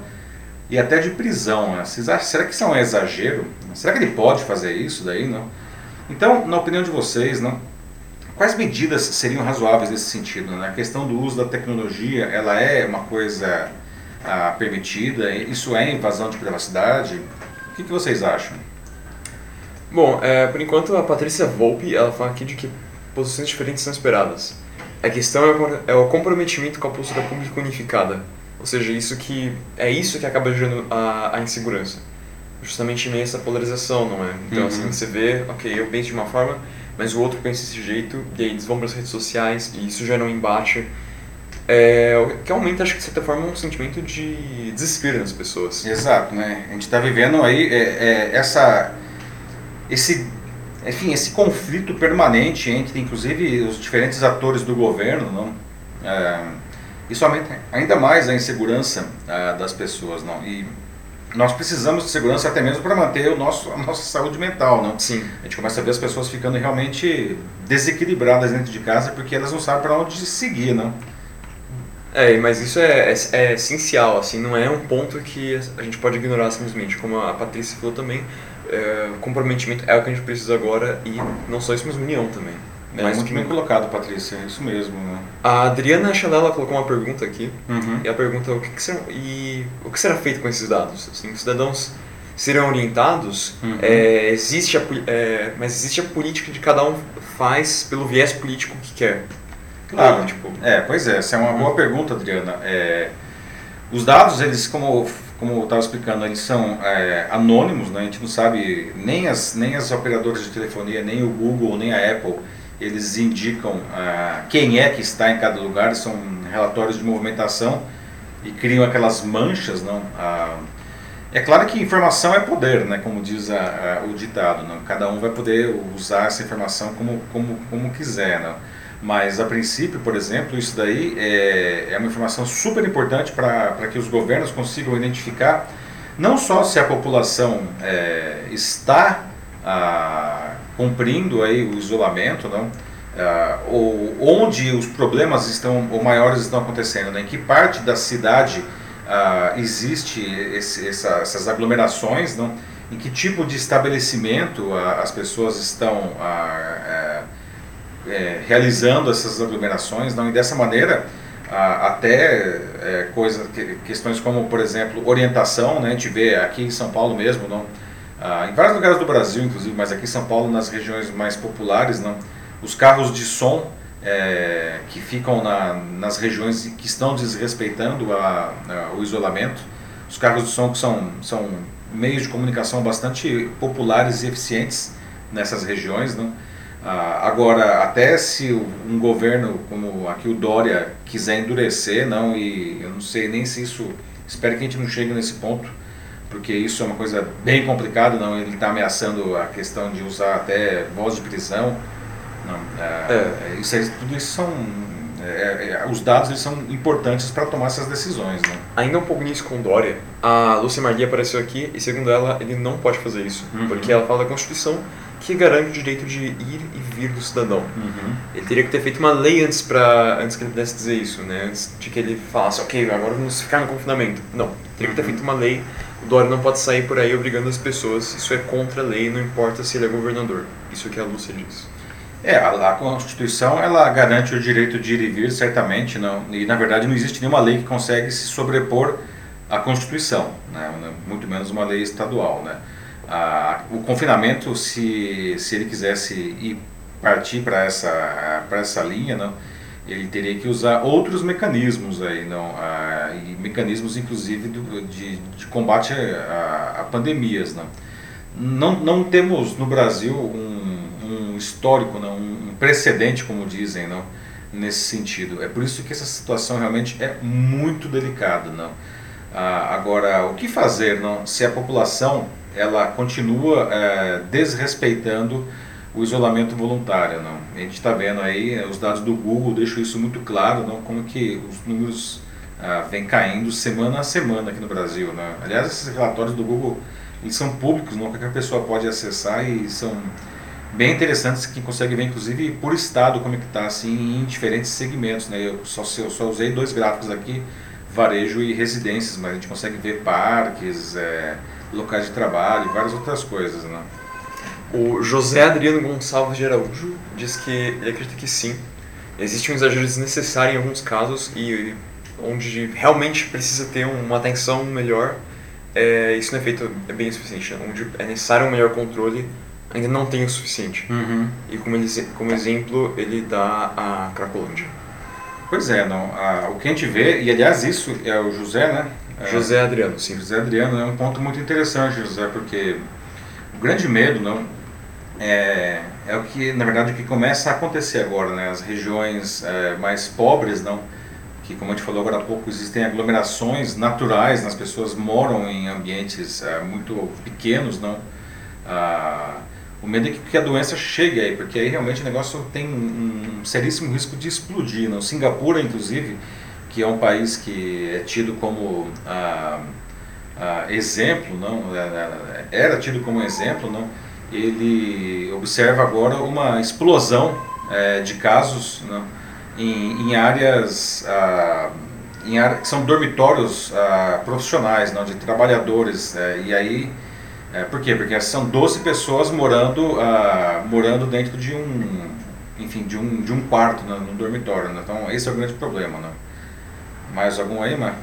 e até de prisão. Né? Será que isso é um exagero? Será que ele pode fazer isso daí? Não? Então, na opinião de vocês, não, quais medidas seriam razoáveis nesse sentido? Né? A questão do uso da tecnologia, ela é uma coisa ah, permitida? Isso é invasão de privacidade? O que, que vocês acham? Bom, é, por enquanto a Patrícia Volpe, ela fala aqui de que posições diferentes são esperadas. A questão é o comprometimento com a postura pública unificada ou seja, isso que é isso que acaba gerando a, a insegurança. Justamente meio essa polarização, não é? Então, uhum. assim, você vê, ok, eu penso de uma forma, mas o outro pensa desse jeito, e aí eles vão para as redes sociais, e isso gera um embate. É, que aumenta, acho que de certa forma, um sentimento de desespero nas pessoas. Exato, né? A gente está vivendo aí é, é, essa, esse, enfim, esse conflito permanente entre, inclusive, os diferentes atores do governo, não? É, isso aumenta ainda mais a insegurança ah, das pessoas, não? E nós precisamos de segurança até mesmo para manter o nosso, a nossa saúde mental, não? Sim. A gente começa a ver as pessoas ficando realmente desequilibradas dentro de casa porque elas não sabem para onde seguir, não? É, mas isso é, é, é, essencial, assim, não é um ponto que a gente pode ignorar simplesmente, como a Patrícia falou também, é, comprometimento é o que a gente precisa agora e não só isso, mas união também. É, Mas muito bem colocado, Patrícia, é isso mesmo. Né? A Adriana Chanela colocou uma pergunta aqui, uhum. e a pergunta é o que, que, será, e, o que será feito com esses dados? Assim, os cidadãos serão orientados, uhum. é, existe a, é, mas existe a política de cada um faz pelo viés político que quer. Claro, tipo... é, pois é, essa é uma boa uhum. pergunta, Adriana. É, os dados, eles, como, como eu estava explicando, eles são é, anônimos, né? a gente não sabe, nem as, nem as operadoras de telefonia, nem o Google, nem a Apple, eles indicam ah, quem é que está em cada lugar, são relatórios de movimentação e criam aquelas manchas, não? Ah, é claro que informação é poder, né, como diz a, a, o ditado, não? cada um vai poder usar essa informação como, como, como quiser, não? mas a princípio, por exemplo, isso daí é, é uma informação super importante para que os governos consigam identificar não só se a população é, está ah, cumprindo aí o isolamento, não? Ah, ou onde os problemas estão ou maiores estão acontecendo, né? em que parte da cidade ah, existe esse, essa, essas aglomerações, não? em que tipo de estabelecimento ah, as pessoas estão é, é, realizando essas aglomerações, não? e dessa maneira até é, questões como, por exemplo, orientação, né? a gente vê aqui em São Paulo mesmo, não? Ah, em vários lugares do Brasil, inclusive, mas aqui em São Paulo, nas regiões mais populares, não, os carros de som é, que ficam na, nas regiões que estão desrespeitando a, a, o isolamento, os carros de som que são, são meios de comunicação bastante populares e eficientes nessas regiões. Não? Ah, agora, até se um governo como aqui o Dória quiser endurecer, não, e eu não sei nem se isso, espero que a gente não chegue nesse ponto, porque isso é uma coisa bem complicada, não? Ele está ameaçando a questão de usar até voz de prisão. Não, é, é. Isso, tudo isso são É, é, os dados eles são importantes para tomar essas decisões. Né? Ainda um pouco nisso com Dória, a Lúcia Maria apareceu aqui e, segundo ela, ele não pode fazer isso, uhum. porque ela fala da Constituição que garante o direito de ir e vir do cidadão. Uhum. Ele teria que ter feito uma lei antes para antes que ele pudesse dizer isso, né? Antes de que ele falasse, ok, agora vamos ficar no confinamento. Não, teria que ter uhum. feito uma lei. Dória não pode sair por aí obrigando as pessoas. Isso é contra a lei, não importa se ele é governador. Isso que a Lúcia diz. É, a, Constituição ela garante o direito de ir e vir, certamente, não, e na verdade não existe nenhuma lei que consegue se sobrepor à Constituição, né, muito menos uma lei estadual. Né. A, o confinamento, se, se ele quisesse ir partir para essa, essa linha, não, ele teria que usar outros mecanismos aí, não, a, e mecanismos inclusive do, de, de combate a, a pandemias. Não. Não, não temos no Brasil um um histórico, não, um precedente, como dizem, não, nesse sentido. É por isso que essa situação realmente é muito delicada, não. Ah, agora, o que fazer, não, se a população ela continua é, desrespeitando o isolamento voluntário, não? A gente está vendo aí os dados do Google deixam isso muito claro, não? Como que os números ah, vêm caindo semana a semana aqui no Brasil, né? Aliás, esses relatórios do Google eles são públicos, não qualquer pessoa pode acessar e são bem interessantes que consegue ver inclusive por estado como é que está assim em diferentes segmentos né eu só eu só usei dois gráficos aqui varejo e residências mas a gente consegue ver parques é, locais de trabalho várias outras coisas né o José Adriano Gonçalves de Araújo diz que ele acredita que sim existe um exagero desnecessário em alguns casos e onde realmente precisa ter uma atenção melhor é, isso não é feito é bem suficiente onde é necessário um melhor controle ainda não tem o suficiente. Uhum. E como, ele, como exemplo, ele dá a Cracolândia. Pois é, não. A, o que a gente vê, e aliás isso é o José, né? É, José Adriano, sim. José Adriano é um ponto muito interessante, José, porque o grande medo, não, é, é o que, na verdade, o que começa a acontecer agora, né? As regiões é, mais pobres, não, que como a gente falou agora há pouco, existem aglomerações naturais, as pessoas moram em ambientes é, muito pequenos, não, ah, o medo é que, que a doença chegue aí, porque aí realmente o negócio tem um, um seríssimo risco de explodir. Não? Singapura, inclusive, que é um país que é tido como ah, ah, exemplo, não? É, é, era tido como exemplo, não? Ele observa agora uma explosão é, de casos não? Em, em áreas ah, em áreas que são dormitórios ah, profissionais, não? de trabalhadores, é, e aí é, por quê? Porque são 12 pessoas morando, uh, morando dentro de um, enfim, de um, de um quarto né, no dormitório. Né? Então esse é o grande problema. Né? Mais algum aí, Mar?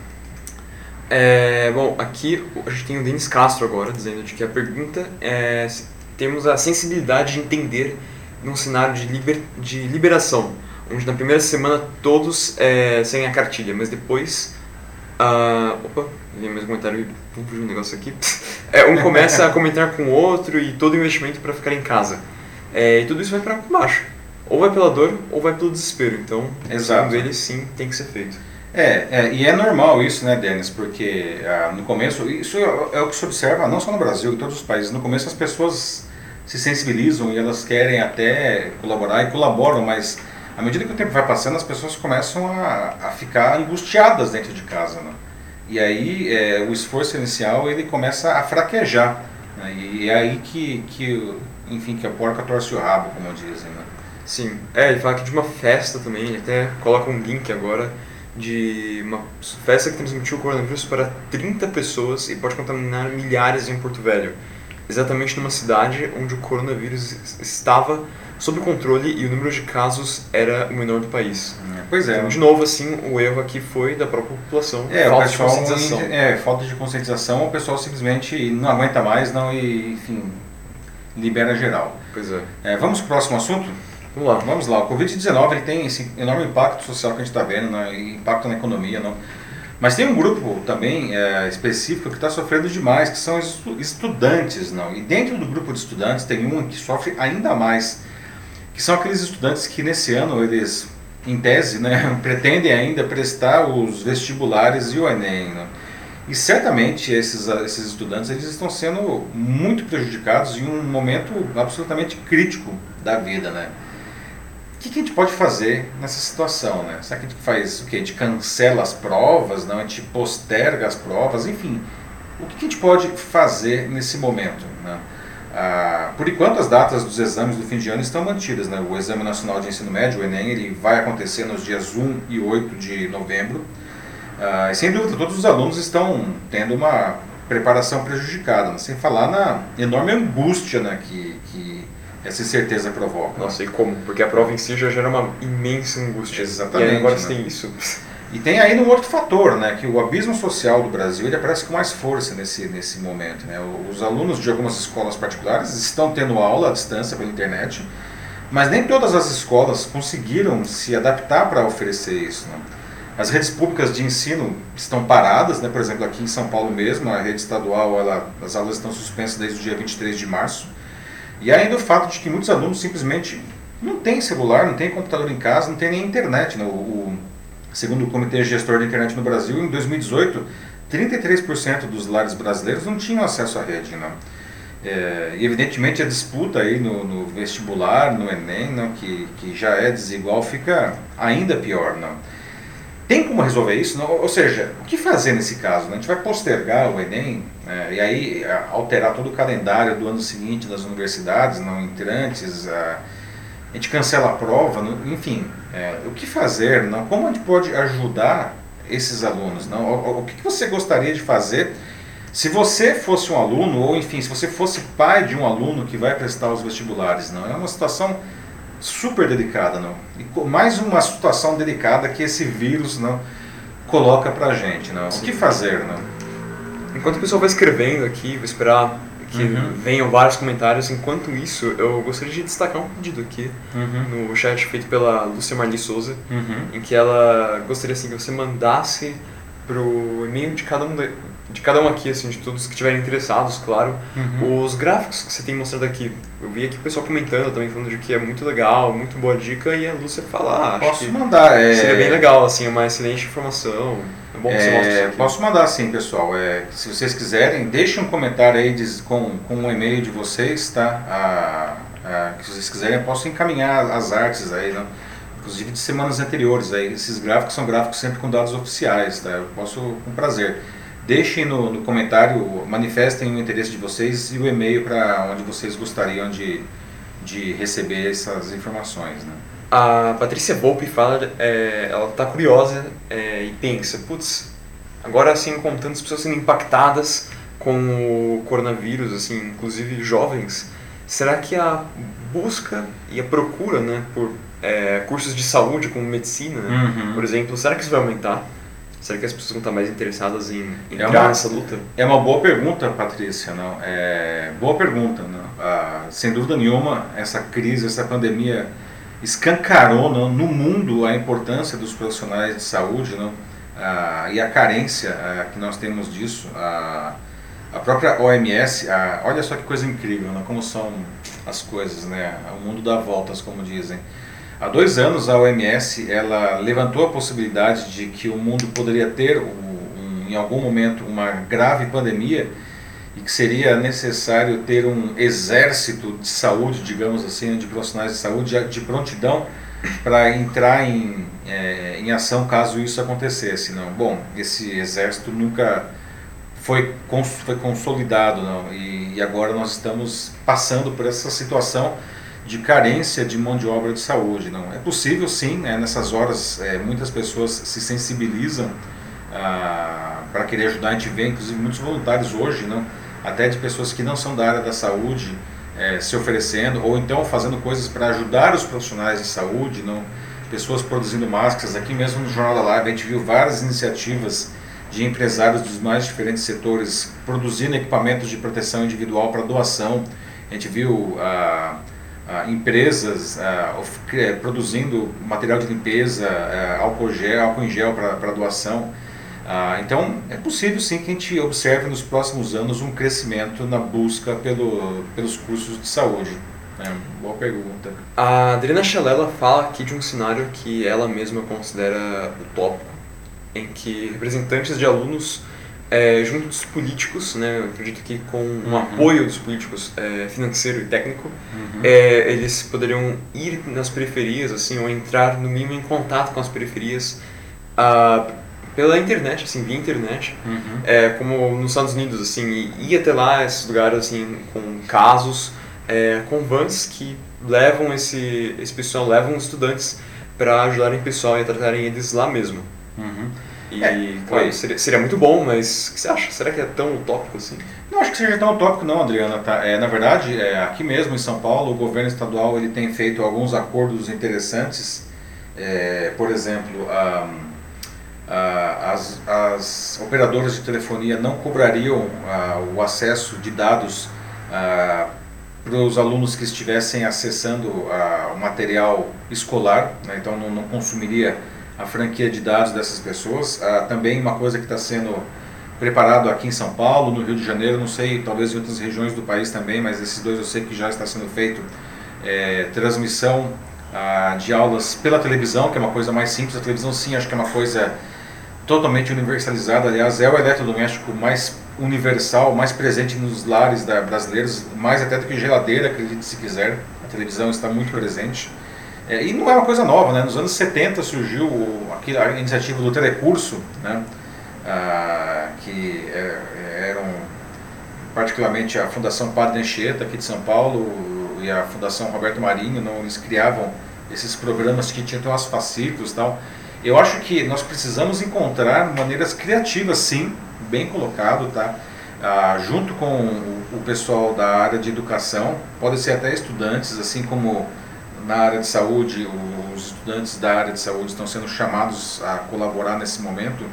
É, bom, aqui a gente tem o Denis Castro agora, dizendo de que a pergunta é temos a sensibilidade de entender num cenário de, liber, de liberação, onde na primeira semana todos é, seguem a cartilha, mas depois... Uh, opa, vi mais um comentário, vamos um negócio aqui. É, um começa a comentar com o outro e todo investimento para ficar em casa. É, e tudo isso vai para baixo. Ou vai pela dor ou vai pelo desespero. Então, Exato. segundo ele, sim, tem que ser feito. É, é, e é normal isso, né, Denis? Porque ah, no começo, isso é, é, o que se observa não só no Brasil, em todos os países. No começo as pessoas se sensibilizam e elas querem até colaborar e colaboram, mas à medida que o tempo vai passando, as pessoas começam a, a ficar angustiadas dentro de casa, né? E aí é, o esforço inicial ele começa a fraquejar. Né? E é aí que, que, enfim, que a porca torce o rabo, como dizem. Né? Sim, é, ele fala aqui de uma festa também, ele até coloca um link agora de uma festa que transmitiu o coronavírus para 30 pessoas e pode contaminar milhares em Porto Velho. Exatamente numa cidade onde o coronavírus estava sob controle e o número de casos era o menor do país. É, pois é. Então, de novo, assim, o erro aqui foi da própria população. É, falta de conscientização. É, falta de conscientização, o pessoal simplesmente não aguenta mais, não e, enfim, libera geral. Pois é. é vamos para o próximo assunto? Vamos lá. Vamos lá. O Covid-19 ele tem esse enorme impacto social que a gente está vendo, né, impacto na economia, não. Mas tem um grupo também é, específico que está sofrendo demais, que são os estudantes, não. E dentro do grupo de estudantes tem um que sofre ainda mais que são aqueles estudantes que nesse ano eles, em tese, né, pretendem ainda prestar os vestibulares e o Enem. Né? E certamente esses, esses estudantes eles estão sendo muito prejudicados em um momento absolutamente crítico da vida, né? Que, que, a gente pode fazer nessa situação, né? Será que a gente faz o quê? A gente cancela as provas, não? A gente posterga as provas, enfim. O que, que a gente pode fazer nesse momento, né? Ah, por enquanto, as datas dos exames do fim de ano estão mantidas. Né? O Exame Nacional de Ensino Médio, o Enem, ele vai acontecer nos dias 1 e 8 de novembro. Ah, e sem dúvida, todos os alunos estão tendo uma preparação prejudicada, né? sem falar na enorme angústia né, que, que essa incerteza provoca. Nossa, né? e como? Porque a prova em si já gera uma imensa angústia. Exatamente. E agora né? você tem isso. E tem ainda um outro fator, né, que o abismo social do Brasil ele aparece com mais força nesse, nesse momento. Né? Os alunos de algumas escolas particulares estão tendo aula à distância pela internet, mas nem todas as escolas conseguiram se adaptar para oferecer isso. Né? As redes públicas de ensino estão paradas, né? por exemplo, aqui em São Paulo mesmo, a rede estadual, ela, as aulas estão suspensas desde o dia 23 de março. E ainda o fato de que muitos alunos simplesmente não têm celular, não têm computador em casa, não têm nem internet. Né? O, o, segundo o Comitê Gestor da Internet no Brasil, em 2018, 33% dos lares brasileiros não tinham acesso à rede. Né? É, evidentemente a disputa aí no, no vestibular, no Enem, não, que, que já é desigual, fica ainda pior. Não? Tem como resolver isso? Não? Ou seja, o que fazer nesse caso? Né? A gente vai postergar o Enem né? e aí alterar todo o calendário do ano seguinte das universidades, não entrantes, a, a gente cancela a prova, não? enfim, é, o que fazer? Não? Como a gente pode ajudar esses alunos? Não? O, o que você gostaria de fazer se você fosse um aluno, ou enfim, se você fosse pai de um aluno que vai prestar os vestibulares? Não? É uma situação super delicada, não? E mais uma situação delicada que esse vírus não coloca pra gente, não? Sim. O que fazer, não? Enquanto o pessoal vai escrevendo aqui, vou esperar que uhum. venham vários comentários. Enquanto isso, eu gostaria de destacar um pedido aqui uhum. no chat feito pela Lúcia Marli Souza, uhum. em que ela gostaria assim que você mandasse pro e-mail de cada um de cada um aqui, assim, de todos que estiverem interessados, claro, uhum. os gráficos que você tem mostrado aqui. Eu vi aqui o pessoal comentando também, falando de que é muito legal, muito boa dica, e a Lúcia falar. Posso mandar, é... Seria bem legal, assim, é uma excelente informação. É bom que você mostre é, Posso mandar sim, pessoal. É, se vocês quiserem, deixem um comentário aí de, com, com um e-mail de vocês, tá? A, a, se vocês quiserem, eu posso encaminhar as artes aí, né? inclusive de semanas anteriores. Aí. Esses gráficos são gráficos sempre com dados oficiais, tá? Eu posso com prazer. Deixem no, no comentário, manifestem o interesse de vocês e o e-mail para onde vocês gostariam de, de receber essas informações. Né? A Patrícia Volpe fala, é, ela está curiosa é, e pensa, putz, agora assim, com tantas pessoas sendo impactadas com o coronavírus, assim, inclusive jovens, será que a busca e a procura né, por é, cursos de saúde como medicina, uhum. por exemplo, será que isso vai aumentar? Será que as pessoas vão estar mais interessadas em, é uma, nessa luta? É uma boa pergunta, Patrícia. Não? É, boa pergunta. Não? Ah, sem dúvida nenhuma, essa crise, essa pandemia escancarou não, no mundo a importância dos profissionais de saúde não? Ah, e a carência ah, que nós temos disso. a própria OMS, olha só que coisa incrível, não? como são as coisas, né? o mundo dá voltas, como dizem. Há dois anos a OMS ela levantou a possibilidade de que o mundo poderia ter um, em algum momento uma grave pandemia e que seria necessário ter um exército de saúde, digamos assim, de profissionais de saúde de prontidão para entrar em, é, em ação caso isso acontecesse. Não, bom, esse exército nunca foi, foi consolidado não, e, e agora nós estamos passando por essa situação de carência de mão de obra de saúde. Não é possível, sim. Né? Nessas horas, é, muitas pessoas se sensibilizam ah, para querer ajudar. A gente vê, inclusive, muitos voluntários hoje, não, até de pessoas que não são da área da saúde, é, se oferecendo ou então fazendo coisas para ajudar os profissionais de saúde, não. Pessoas produzindo máscaras. Aqui mesmo no Jornal da Live a gente viu várias iniciativas de empresários dos mais diferentes setores produzindo equipamentos de proteção individual para doação. A gente viu a ah, ah, empresas ah, produzindo material de limpeza, ah, álcool, gel, álcool em gel para doação. Então, é possível sim que a gente observe nos próximos anos um crescimento na busca pelo, pelos cursos de saúde. É, boa pergunta. A Adriana Chalela fala aqui de um cenário que ela mesma considera utópico, em que representantes de alunos é, junto dos políticos, né, eu acredito que com um uhum. apoio dos políticos é, financeiro e técnico, uhum. é, eles poderiam ir nas periferias, assim, ou entrar no mínimo em contato com as periferias uh, pela internet, assim, via internet, uhum. é, como nos Estados Unidos, assim, ir até lá, esses lugares, assim, com casos, é, com vans que levam esse, esse pessoal, levam estudantes para ajudarem o pessoal e tratarem eles lá mesmo. Uhum. E, é, claro, seria, seria, muito bom, mas o que você acha? Será que é tão utópico assim? Não acho que seja tão utópico não, Adriana. Tá? É, na verdade, é, aqui mesmo em São Paulo, o governo estadual ele tem feito alguns acordos interessantes. É, por exemplo, a, a, as, as operadoras de telefonia não cobrariam a, o acesso de dados para os alunos que estivessem acessando o material escolar, né? então não, não consumiria a franquia de dados dessas pessoas. Ah, também uma coisa que está sendo preparado aqui em São Paulo, no Rio de Janeiro, não sei, talvez em outras regiões do país também, mas esses dois eu sei que já está sendo feito é, transmissão ah, de aulas pela televisão, que é uma coisa mais simples. A televisão sim, acho que é uma coisa totalmente universalizada. Aliás, é o eletrodoméstico mais universal, mais presente nos lares da, brasileiros, mais até do que geladeira, acredite se quiser. A televisão está muito presente. É, e não é uma coisa nova, né? Nos anos 70 surgiu aqui, a iniciativa do telecurso, né? Ah, que é, eram particularmente a Fundação Padre Anchieta aqui de São Paulo e a Fundação Roberto Marinho, não, eles criavam esses programas que tinham umas fascículos e tal. Eu acho que nós precisamos encontrar maneiras criativas, sim, bem colocado, tá? Ah, junto com o, pessoal da área de educação, pode ser até estudantes, assim como na área de saúde, os estudantes da área de saúde estão sendo chamados a colaborar nesse momento.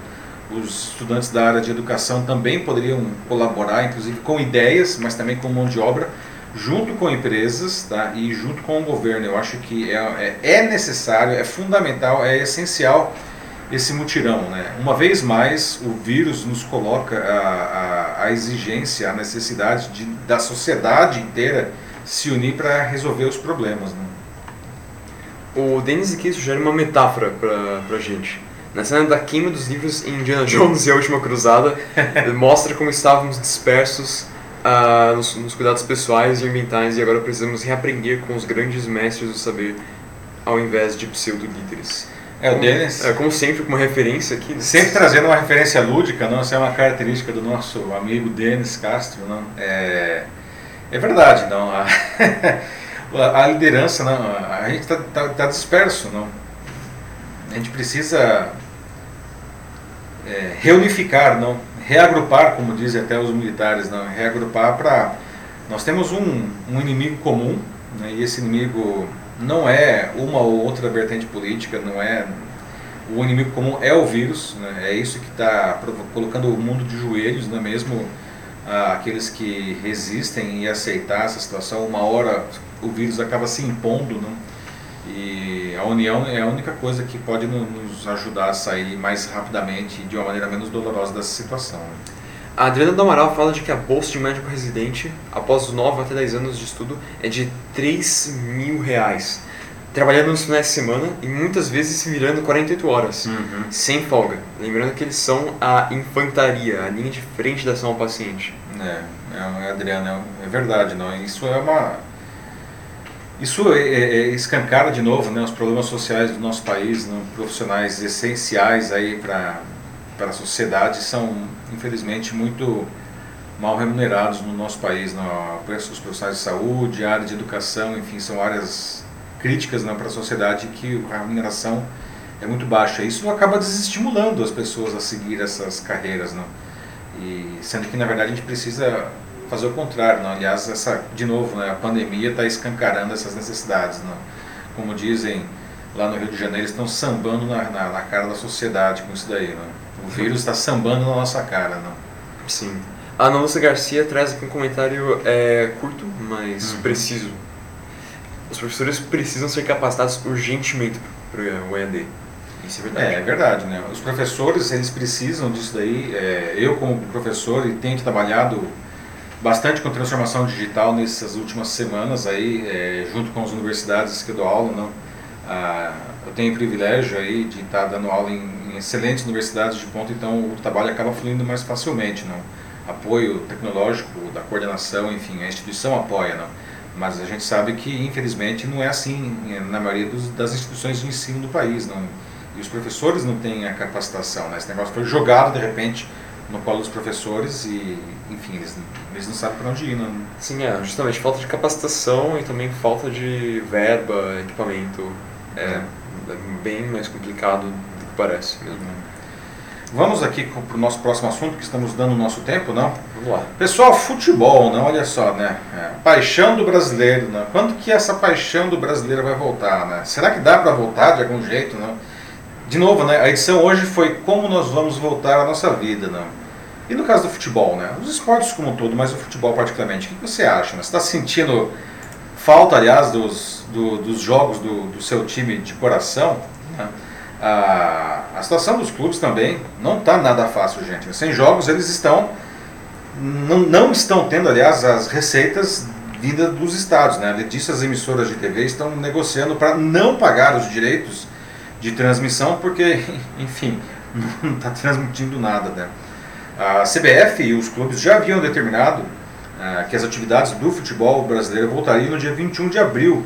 Os estudantes da área de educação também poderiam colaborar, inclusive com ideias, mas também com mão de obra, junto com empresas tá? e junto com o governo. Eu acho que é, é, é necessário, é fundamental, é essencial esse mutirão. Né? Uma vez mais, o vírus nos coloca a, a, a exigência, a necessidade de, da sociedade inteira se unir para resolver os problemas. Né? O Dennis aqui sugere uma metáfora pra, pra gente. Na cena da queima dos livros em Indiana Jones e a Última Cruzada, mostra como estávamos dispersos uh, nos, nos, cuidados pessoais e ambientais e agora precisamos reaprender com os grandes mestres do saber ao invés de pseudo-líderes. É, o Dennis. É, como sempre, com uma referência aqui. Né? Sempre trazendo uma referência lúdica, não? Essa é uma característica do nosso amigo Denis Castro, não? É, é verdade, não? a, liderança, não, a gente está tá, tá disperso, não. A gente precisa é, reunificar, não, reagrupar, como dizem até os militares, não, reagrupar para nós temos um, um inimigo comum, né, e esse inimigo não é uma ou outra vertente política, não é o inimigo comum é o vírus, né, é isso que está colocando o mundo de joelhos, não é mesmo? aqueles que resistem e aceitar essa situação, uma hora o vírus acaba se impondo, né? E a união é a única coisa que pode nos ajudar a sair mais rapidamente e de uma maneira menos dolorosa dessa situação. A Adriana do Amaral fala de que a bolsa de médico residente, após 9 até 10 anos de estudo, é de 3 mil reais trabalhando nos finais de semana e muitas vezes virando 48 horas, uhum. sem folga. Lembrando que eles são a infantaria, a linha de frente da ação ao paciente. É, é, é Adriano, é, é verdade, não? Isso é uma. Isso é, é, é, escancara de novo né, os problemas sociais do nosso país, né, profissionais essenciais aí para a sociedade são, infelizmente, muito mal remunerados no nosso país. Não? Os profissionais de saúde, área de educação, enfim, são áreas críticas né, para a sociedade que a remuneração é muito baixa. Isso acaba desestimulando as pessoas a seguir essas carreiras, não? E sendo que na verdade a gente precisa fazer o contrário, não? Aliás, essa de novo, né, a pandemia está escancarando essas necessidades, não? Como dizem lá no Rio de Janeiro, estão sambando na, na, na cara da sociedade com isso daí, não? O vírus está sambando na nossa cara, não? Sim. A Ana Lúcia Garcia traz aqui um comentário é, curto, mas uhum. preciso os professores precisam ser capacitados urgentemente para o EAD. Isso é verdade. É, é, verdade, né? Os professores, eles precisam disso daí. É, eu, como professor, e tenho trabalhado bastante com transformação digital nessas últimas semanas aí, é, junto com as universidades que eu dou aula, não? Ah, eu tenho o privilégio aí de estar dando aula em, em excelentes universidades de ponta, então o trabalho acaba fluindo mais facilmente, não? Apoio tecnológico da coordenação, enfim, a instituição apoia, não? Mas a gente sabe que, infelizmente, não é assim na maioria dos, das instituições de ensino do país, não? E os professores não têm a capacitação, né? Esse negócio foi jogado, de repente, no colo dos professores e, enfim, eles, eles não sabem para onde ir. Não. Sim, é, justamente falta de capacitação e também falta de verba, equipamento. É, é bem mais complicado do que parece mesmo. Vamos aqui para o nosso próximo assunto, que estamos dando o nosso tempo, não? Vamos lá. Pessoal, futebol, não? Olha só, né? É, paixão do brasileiro, né? Quando que essa paixão do brasileiro vai voltar, né? Será que dá para voltar de algum jeito, não? De novo, né? A edição hoje foi como nós vamos voltar à nossa vida, não? E no caso do futebol, né? Os esportes como um todo, mas o futebol particularmente, o que você acha? Né? Você está sentindo falta, aliás, dos, do, dos jogos do, do, seu time de coração? Né? A, a situação dos clubes também não está nada fácil, gente. Sem jogos, eles estão não, não estão tendo, aliás, as receitas vindas dos estados. Né? Além disso, as emissoras de TV estão negociando para não pagar os direitos de transmissão, porque, enfim, não está transmitindo nada. Né? A CBF e os clubes já haviam determinado uh, que as atividades do futebol brasileiro voltariam no dia 21 de abril.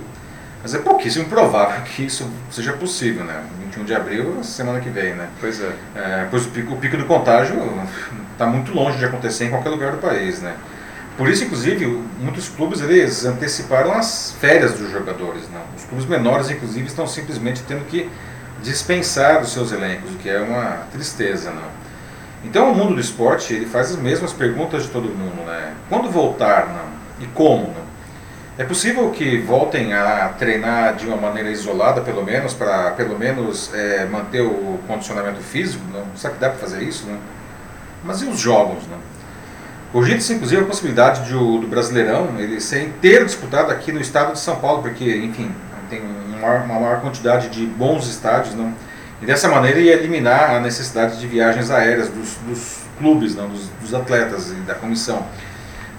Mas é pouquíssimo provável que isso seja possível, né? 21 de abril, semana que vem, né? Pois é. é pois o pico, o pico do contágio está muito longe de acontecer em qualquer lugar do país, né? Por isso, inclusive, muitos clubes eles anteciparam as férias dos jogadores. Né? Os clubes menores, inclusive, estão simplesmente tendo que dispensar os seus elencos, o que é uma tristeza. Né? Então o mundo do esporte ele faz as mesmas perguntas de todo mundo, né? Quando voltar não? e como? Não? É possível que voltem a treinar de uma maneira isolada, pelo menos, para pelo menos é, manter o condicionamento físico? Não? Será que dá para fazer isso? Não? Mas e os jogos? Não? Cogita-se inclusive a possibilidade de, do Brasileirão ele ser inteiro disputado aqui no estado de São Paulo, porque, enfim, tem uma maior, uma maior quantidade de bons estádios, não? E dessa maneira ia eliminar a necessidade de viagens aéreas dos, dos clubes, não, dos, dos, atletas e da comissão.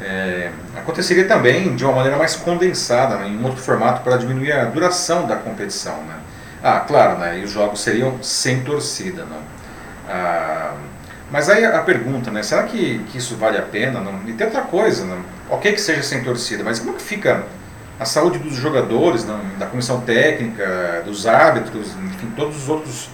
É, aconteceria também de uma maneira mais condensada, né, em um outro formato, para diminuir a duração da competição. Né? Ah, claro, né, e os jogos seriam sem torcida. Não? Ah, mas aí a pergunta, né, será que, que isso vale a pena? Não? E tem outra coisa, não? ok que seja sem torcida, mas como que fica a saúde dos jogadores, não, da comissão técnica, dos árbitros, enfim, todos os outros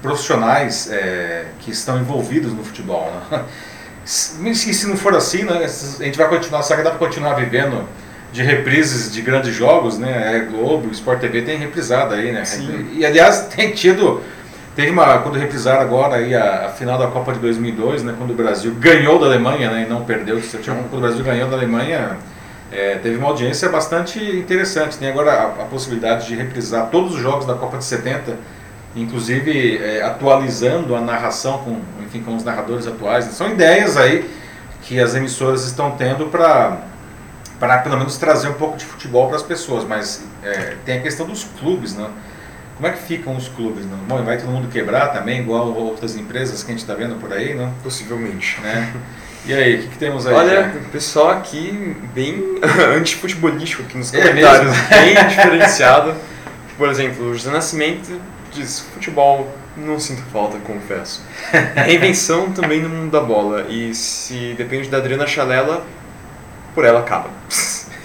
profissionais é, que estão envolvidos no futebol. Né? Se, se não for assim, né, a gente vai continuar, será que dá para continuar vivendo de reprises de grandes jogos, né? É Globo, Sport TV tem reprisado aí, né? Sim. E aliás, tem tido teve uma quando reprisaram agora aí a, a, final da Copa de 2002, né, quando o Brasil ganhou da Alemanha, né, e não perdeu, quando o Brasil ganhou da Alemanha, é, teve uma audiência bastante interessante. Tem agora a, a, possibilidade de reprisar todos os jogos da Copa de 70, inclusive é, atualizando a narração com, enfim, com os narradores atuais. São ideias aí que as emissoras estão tendo para para pelo menos trazer um pouco de futebol para as pessoas, mas é, tem a questão dos clubes, né? Como é que ficam os clubes? Né? Bom, vai todo mundo quebrar também, igual outras empresas que a gente está vendo por aí, né? Possivelmente. Né? E aí, o que, que, temos aí? Olha, o pessoal aqui bem antifutebolístico aqui nos é comentários, é bem diferenciado. Por exemplo, o José Nascimento diz, futebol não sinto falta, confesso. Reinvenção também no mundo da bola. E se depende da Adriana Chalela, por ela acaba.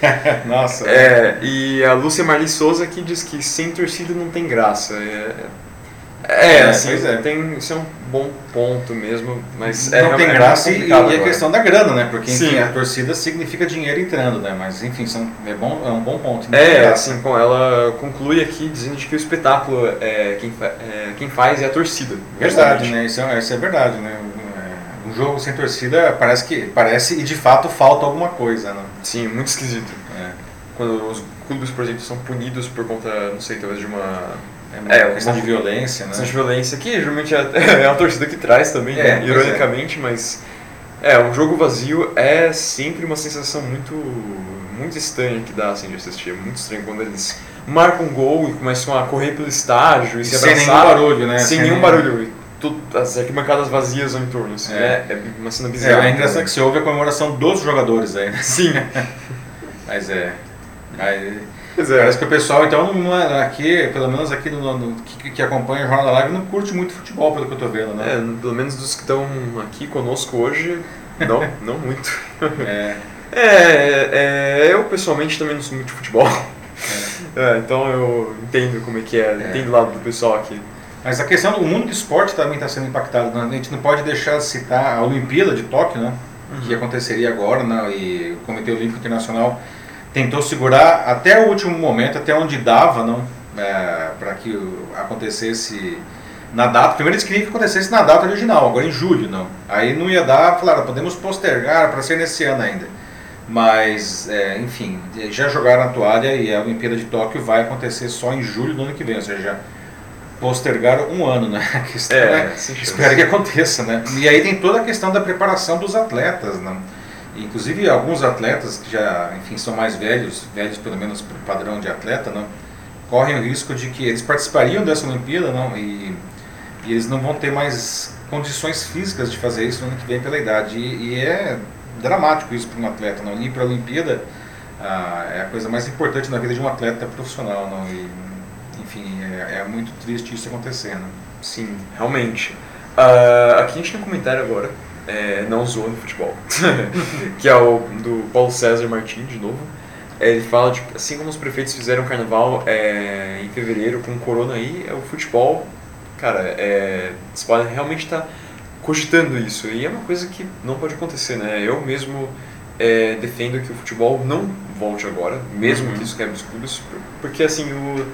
Nossa. É, e a Lúcia Marli Souza que diz que sem torcida não tem graça. É, é, é assim, é. Tem, isso é um bom ponto mesmo, mas não é, tem graça e, e a questão da grana, né? Porque enfim, a torcida significa dinheiro entrando, né? Mas enfim, são, é, bom, é um bom ponto. É, assim, com ela conclui aqui dizendo que o espetáculo é quem, é, quem faz é a torcida. Verdade, né? Isso é, isso é verdade, né? Jogo sem torcida parece que parece e de fato falta alguma coisa, né? Sim, muito esquisito. É. Quando os clubes, por exemplo, são punidos por conta, não sei, talvez de uma é, é questão de violência, né? Questão de violência, que geralmente é, é a torcida que traz também, é, né? ironicamente, mas é, um jogo vazio é sempre uma sensação muito muito estranha que dá assim de assistir. É muito estranho quando eles marcam um gol e começam a correr pelo estádio e se abraçar. Sem nenhum barulho, né? Sem, sem nenhum barulho. Tudo, as arquibancadas vazias ao entorno. Assim, é. é, é uma cena bizarra. É, é engraçado que você ouve a comemoração dos jogadores aí. Né? Sim. Mas é. Aí, Pois é. Parece que o pessoal, então, é, aqui, pelo menos aqui no, no que, que, acompanha o Jornal da Live, não curte muito futebol, pelo que eu tô vendo, né? É, pelo menos dos que estão aqui conosco hoje, não, não muito. É. É, é, eu pessoalmente também não sou muito de futebol. É. É, então eu entendo como é que é, é. entendo o lado do pessoal aqui. Mas a questão do mundo do esporte também está sendo impactado. Né? A gente não pode deixar de citar a Olimpíada de Tóquio, né? Uhum. que aconteceria agora, né? e o Comitê Olímpico Internacional tentou segurar até o último momento, até onde dava, não, é, para que acontecesse na data. Primeiro eles queriam que acontecesse na data original, agora em julho, não. Aí não ia dar, falaram, podemos postergar para ser nesse ano ainda. Mas, é, enfim, já jogaram a toalha e a Olimpíada de Tóquio vai acontecer só em julho do ano que vem, ou seja, postergaram um ano, né? A questão é, é espero que aconteça, né? E aí tem toda a questão da preparação dos atletas, né? Inclusive alguns atletas que já, enfim, são mais velhos, velhos pelo menos para o padrão de atleta, não, correm o risco de que eles participariam dessa Olimpíada, não, e, e eles não vão ter mais condições físicas de fazer isso no ano que vem pela idade. E, e é dramático isso para um atleta, não? Ir para a Olimpíada ah, é a coisa mais importante na vida de um atleta profissional, não? E, enfim, é, é, muito triste isso acontecendo. Sim, realmente. Uh, aqui a gente tem um comentário agora, é, não zoando futebol, que é o do Paulo César Martins, de novo. Ele fala de assim como os prefeitos fizeram carnaval é, em fevereiro com corona aí, é o futebol, cara, é, você pode realmente estar tá cogitando isso. E é uma coisa que não pode acontecer, né? Eu mesmo é, defendo que o futebol não volte agora, mesmo uhum. que isso quebre os clubes, porque assim, o,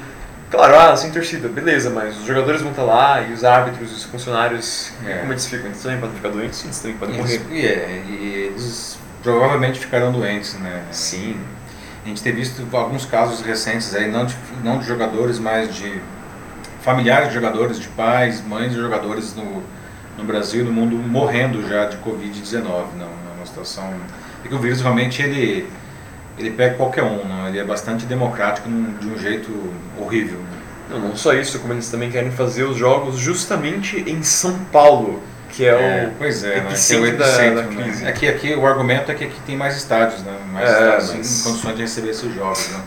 claro, ah, sem torcida, beleza, mas os jogadores vão estar lá e os árbitros, os funcionários, é. como eles ficam? Eles também podem ficar doentes, eles também podem morrer. E, é, e eles provavelmente ficarão doentes, né? Sim. A gente tem visto alguns casos recentes aí, não de, não de jogadores, mas de familiares de jogadores, de pais, mães de jogadores no no Brasil e no mundo morrendo já de Covid-19. Não, é uma situação. E que o vírus realmente ele, ele pega qualquer um, não? ele é bastante democrático de um jeito horrível. Não, não só isso, como eles também querem fazer os jogos justamente em São Paulo, que é, é o pois é, epicentro, né? que é o epicentro da, da né? crise. Aqui, aqui o argumento é que aqui tem mais estádios, né? mais é, estádios mas... em condições de receber esses jogos. Né?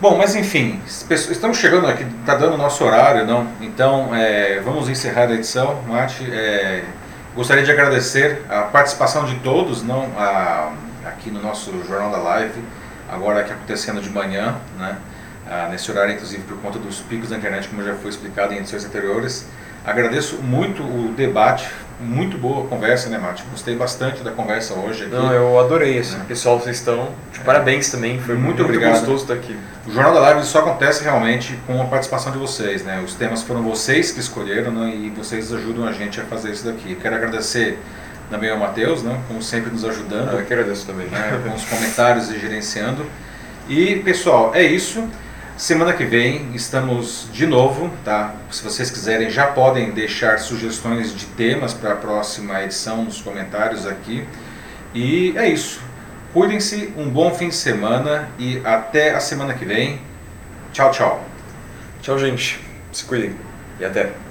Bom, mas enfim, estamos chegando aqui, está dando o nosso horário, não? Então, é, vamos encerrar a edição. Mate, é, gostaria de agradecer a participação de todos, não? A, aqui no nosso Jornal da Live, agora aqui acontecendo de manhã, né? Ah, nesse horário, inclusive, por conta dos picos da internet, como já foi explicado em edições anteriores. Agradeço muito o debate, muito boa conversa, né, Mate? Gostei bastante da conversa hoje aqui. Não, eu adorei, assim. É. Pessoal, vocês estão de é. parabéns também, foi muito, muito obrigado. gostoso estar aqui. O Jornal da Live só acontece realmente com a participação de vocês, né? Os temas foram vocês que escolheram né? e vocês ajudam a gente a fazer isso daqui. Quero agradecer também ao Matheus, né? como sempre nos ajudando. Eu que agradeço também. Né? Com os comentários e gerenciando. E, pessoal, é isso. Semana que vem estamos de novo, tá? Se vocês quiserem, já podem deixar sugestões de temas para a próxima edição nos comentários aqui. E é isso. Cuidem-se, um bom fim de semana e até a semana que vem. Tchau, tchau. Tchau, gente. Se cuidem e até.